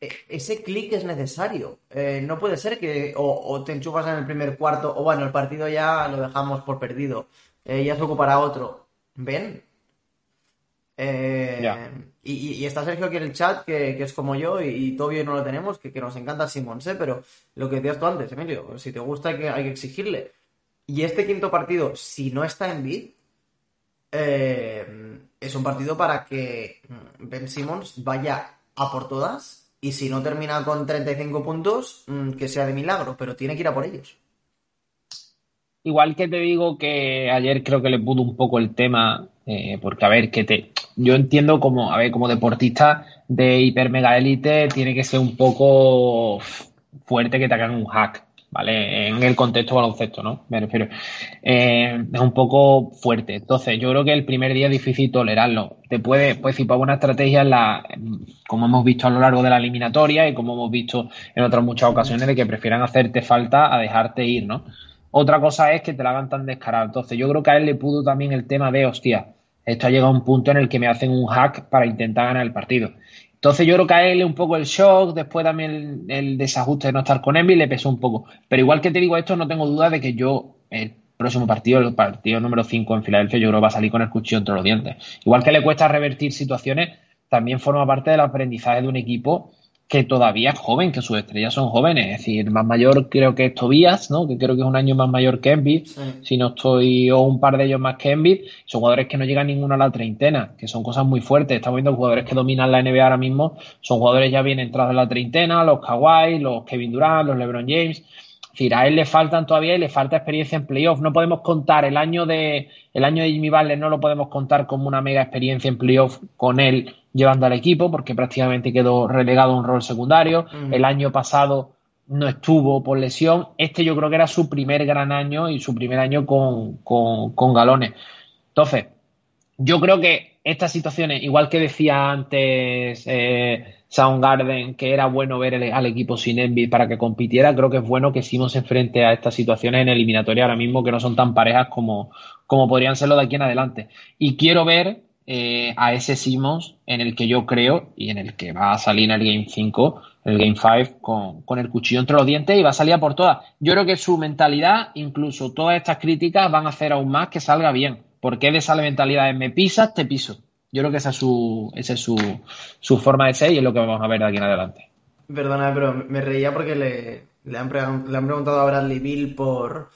[SPEAKER 1] e, ese clic es necesario. Eh, no puede ser que o, te enchufas en el primer cuarto o bueno, el partido ya lo dejamos por perdido. Eh, ya se ocupará otro. Ven, eh, y, está Sergio aquí en el chat, que, es como yo, y, todavía no lo tenemos, que, nos encanta Simón, ¿eh? pero lo que decías tú antes, Emilio, si te gusta hay que, hay que exigirle. Y este quinto partido, si no está en bid, eh, es un partido para que Ben Simmons vaya a por todas y si no termina con 35 puntos, mm, que sea de milagro, pero tiene que ir a por ellos.
[SPEAKER 2] Igual que te digo que ayer creo que le pudo un poco el tema, eh, porque a ver, que te, yo entiendo como, a ver, como deportista de hiper mega élite tiene que ser un poco fuerte que te hagan un hack, ¿vale? En el contexto baloncesto, ¿no? Me refiero. Eh, es un poco fuerte. Entonces, yo creo que el primer día es difícil tolerarlo. Te puede, pues, ir para una estrategia la, como hemos visto a lo largo de la eliminatoria y como hemos visto en otras muchas ocasiones, de que prefieran hacerte falta a dejarte ir, ¿no? Otra cosa es que te la hagan tan descarado. Entonces, yo creo que a él le pudo también el tema de, hostia, esto ha llegado a un punto en el que me hacen un hack para intentar ganar el partido. Entonces yo creo que a él un poco el shock, después también el, desajuste de no estar con Envy le pesó un poco. Pero igual que te digo esto, no tengo duda de que yo, el próximo partido, el partido número 5 en Filadelfia, yo creo que va a salir con el cuchillo entre los dientes. Igual que le cuesta revertir situaciones, también forma parte del aprendizaje de un equipo que todavía es joven, que sus estrellas son jóvenes. Es decir, más mayor creo que es Tobias, ¿no? que creo que es un año más mayor que Embiid, si no estoy, o un par de ellos más que Embiid. Son jugadores que no llegan ninguno a la treintena, que son cosas muy fuertes. Estamos viendo jugadores que dominan la NBA ahora mismo, son jugadores ya bien entrados en la treintena, los Kawhi, los Kevin Durant, los LeBron James. Es decir, a él le faltan todavía y le falta experiencia en playoff. No podemos contar el año de el año de Jimmy Butler, no lo podemos contar como una mega experiencia en playoff con él llevando al equipo porque prácticamente quedó relegado a un rol secundario. El año pasado no estuvo por lesión. Este yo creo que era su primer gran año y su primer año con, con, galones. Entonces, yo creo que estas situaciones, igual que decía antes eh, Soundgarden, que era bueno ver al equipo sin Envy para que compitiera, creo que es bueno que Simons se enfrente a estas situaciones en eliminatoria ahora mismo que no son tan parejas como, como podrían serlo de aquí en adelante. Y quiero ver eh, a ese Simmons en el que yo creo y en el que va a salir en el Game 5, el Game 5, con, con, el cuchillo entre los dientes y va a salir a por todas. Yo creo que su mentalidad, incluso todas estas críticas, van a hacer aún más que salga bien. Porque de esa mentalidad de me pisas, te piso. Yo creo que esa es su, esa es su, su forma de ser y es lo que vamos a ver de aquí en adelante.
[SPEAKER 1] Perdona, pero me reía porque le, le, han, le han preguntado a Bradley Bill por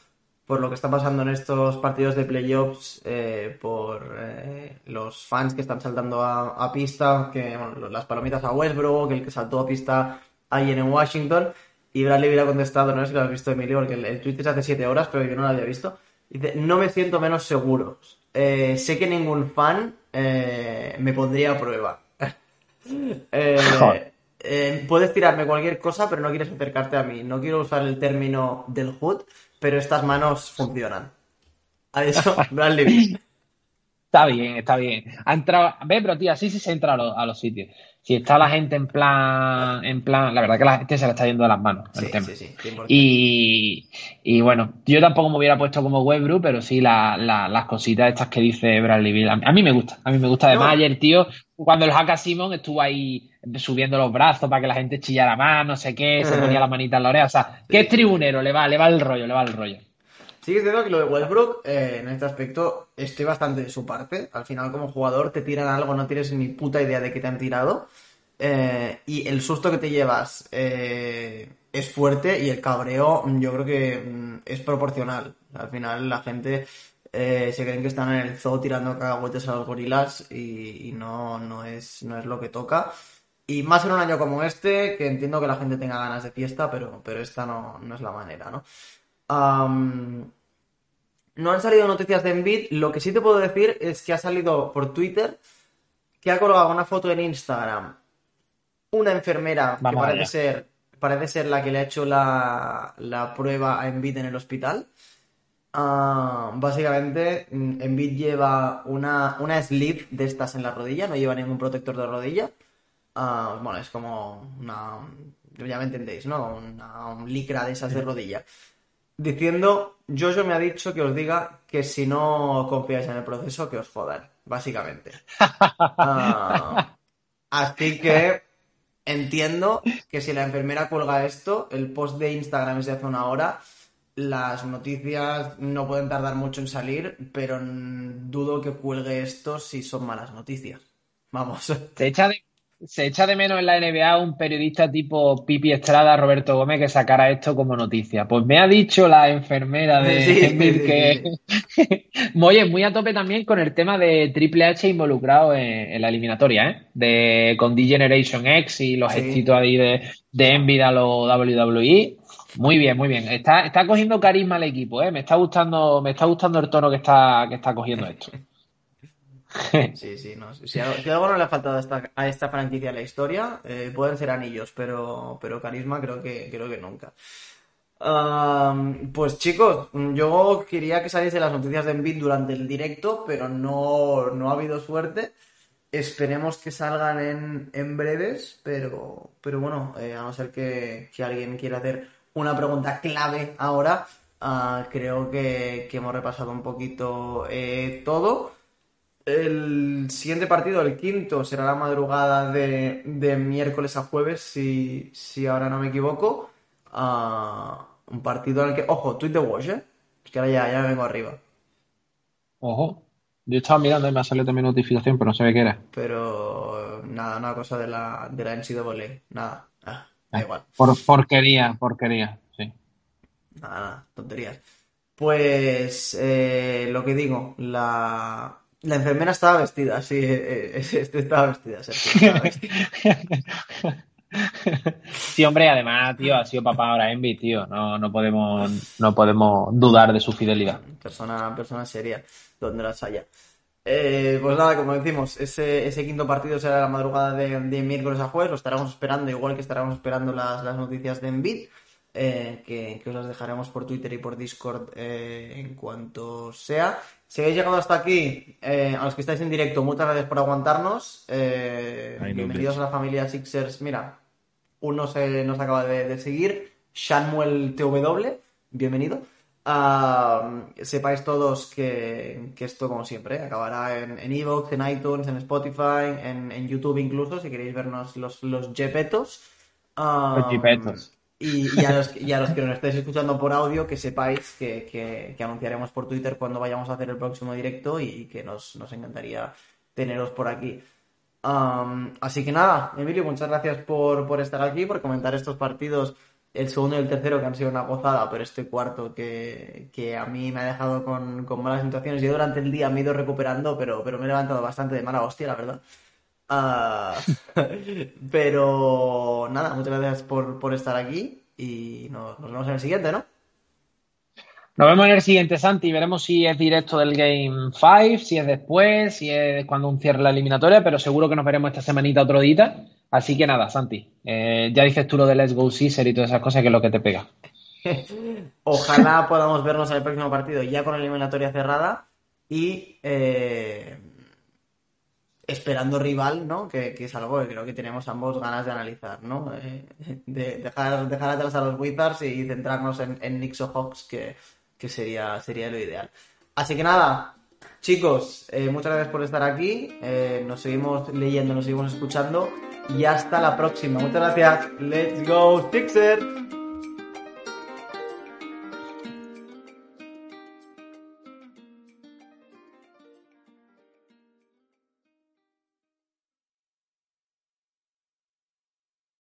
[SPEAKER 1] por lo que está pasando en estos partidos de playoffs, eh, por eh, los fans que están saltando a, pista, que las palomitas a Westbrook, el que saltó a pista ayer en Washington, y Bradley hubiera contestado, no sé si lo has visto Emilio, porque el, tweet es hace 7 horas, pero yo no lo había visto. Dice, no me siento menos seguro. Eh, sé que ningún fan me pondría a prueba. puedes tirarme cualquier cosa, pero no quieres acercarte a mí. No quiero usar el término del hood, pero estas manos funcionan. A eso, Bradley
[SPEAKER 2] Está bien, está bien. Ha entrado, ve, pero tío, así sí se entra a, los, sitios. Si está la gente en plan, en plan, la verdad que la gente se le está yendo de las manos el tema. y, y, bueno, yo tampoco me hubiera puesto como Webru, pero sí las cositas estas que dice Bradley Bill. A, mí me gusta, a mí me gusta. Además, ayer, tío, cuando el Haka Simon estuvo ahí subiendo los brazos para que la gente chillara más, no sé qué, se ponía la manita en la oreja. O sea, que es tribunero, le va, le va el rollo, le va el rollo.
[SPEAKER 1] Sí, es cierto que lo de Westbrook, eh, en este aspecto, estoy bastante de su parte. Al final, como jugador, te tiran algo, no tienes ni puta idea de qué te han tirado. Eh, y el susto que te llevas eh, es fuerte y el cabreo, yo creo que mm, es proporcional. Al final, la gente se creen que están en el zoo tirando cagahuetes a los gorilas y, no, no, es, no es lo que toca. Y más en un año como este, que entiendo que la gente tenga ganas de fiesta, pero, pero esta no, no es la manera, ¿no? No han salido noticias de Envid. Lo que sí te puedo decir es que ha salido por Twitter que ha colgado una foto en Instagram una enfermera que parece ser, parece ser la que le ha hecho la, prueba a Envid en el hospital. Básicamente, Envid lleva una, una sleeve de estas en la rodilla, no lleva ningún protector de rodilla. Bueno, es como una. Ya me entendéis, ¿no? Una, un licra de esas de rodilla diciendo, Jojo me ha dicho que os diga que si no confiáis en el proceso, que os jodan, básicamente. Ah, así que entiendo que si la enfermera cuelga esto, el post de Instagram es de hace una hora, las noticias no pueden tardar mucho en salir, pero dudo que cuelgue esto si son malas noticias. Vamos.
[SPEAKER 2] Te echa de se echa de menos en la NBA un periodista tipo Pipi Estrada, Roberto Gómez, que sacara esto como noticia. Pues me ha dicho la enfermera de sí, que Oye, muy a tope también con el tema de Triple H involucrado en, la eliminatoria, ¿eh? De, con D-Generation X y los éxitos ahí de, de Envid a los WWE. Muy bien, muy bien. Está, está cogiendo carisma el equipo, ¿eh? Me está gustando, me está gustando el tono que está, que está cogiendo esto.
[SPEAKER 1] Sí, sí, no. Si, algo no le ha faltado a esta, a esta franquicia en la historia, eh, pueden ser anillos, pero, pero carisma creo que, creo que nunca. pues chicos, yo quería que saliese las noticias de Envid durante el directo, pero no, no ha habido suerte. Esperemos que salgan en, breves, pero, pero bueno, eh, a no ser que, alguien quiera hacer una pregunta clave ahora, ah, creo que, que, hemos repasado un poquito eh, todo. El siguiente partido, el quinto, será la madrugada de, miércoles a jueves, si, si, ahora no me equivoco. Ah, un partido en el que. Ojo, tweet de Wash, ¿eh? Es que ahora ya, ya me vengo arriba.
[SPEAKER 2] Ojo. Yo estaba mirando y me ha salido también notificación, pero no sé qué era.
[SPEAKER 1] Pero nada, una cosa de la, de la NCAA. Nada. Ah, da ah, igual.
[SPEAKER 2] Por, porquería, porquería, sí.
[SPEAKER 1] Nada, nada, tonterías. Pues eh, lo que digo, la, la enfermera estaba vestida, sí, eh, eh, este estaba vestida,
[SPEAKER 2] Sí, hombre, además, tío, ha sido papá ahora Envy, tío. No, no podemos, no podemos dudar de su fidelidad.
[SPEAKER 1] Persona, persona seria, donde las haya. Eh, pues nada, como decimos, ese, ese quinto partido será la madrugada de, miércoles a jueves, lo estaremos esperando, igual que estaremos esperando las, noticias de Envid, que, os las dejaremos por Twitter y por Discord en cuanto sea. Si habéis llegado hasta aquí, eh, a los que estáis en directo, muchas gracias por aguantarnos. Eh, bienvenidos a la familia Sixers. Mira, uno se nos acaba de, seguir, Samuel TW, bienvenido. Ah, sepáis todos que, esto, como siempre, acabará en Evox, en, iTunes, en Spotify, en, YouTube incluso, si queréis vernos los, los jepetos.
[SPEAKER 2] los jepetos.
[SPEAKER 1] Y, a los, que nos estéis escuchando por audio, que sepáis que, anunciaremos por Twitter cuando vayamos a hacer el próximo directo y que nos, encantaría teneros por aquí. así que nada, Emilio, muchas gracias por, estar aquí, por comentar estos partidos, el segundo y el tercero que han sido una gozada, pero este cuarto que, a mí me ha dejado con, malas situaciones. Yo durante el día me he ido recuperando, pero, pero me he levantado bastante de mala hostia, la verdad. Ah, pero nada, muchas gracias por, estar aquí y nos, vemos en el siguiente, ¿no?
[SPEAKER 2] Nos vemos en el siguiente, Santi. Veremos si es directo del Game 5, si es después, si es cuando un cierre la eliminatoria, pero seguro que nos veremos esta semanita otro día. Así que nada, Santi. Eh, ya dices tú lo de Let's Go Caesar y todas esas cosas que es lo que te pega.
[SPEAKER 1] Ojalá podamos vernos en el próximo partido ya con la eliminatoria cerrada y eh, esperando rival, ¿no? Que, es algo que creo que tenemos ambos ganas de analizar, ¿no? Eh, de dejar, dejar atrás a los Wizards y centrarnos en, en Knicks o Hawks, que, sería, sería lo ideal. Así que nada, chicos, eh, muchas gracias por estar aquí. Eh, nos seguimos leyendo, nos seguimos escuchando. Y hasta la próxima. Muchas gracias. Let's go, Sixers.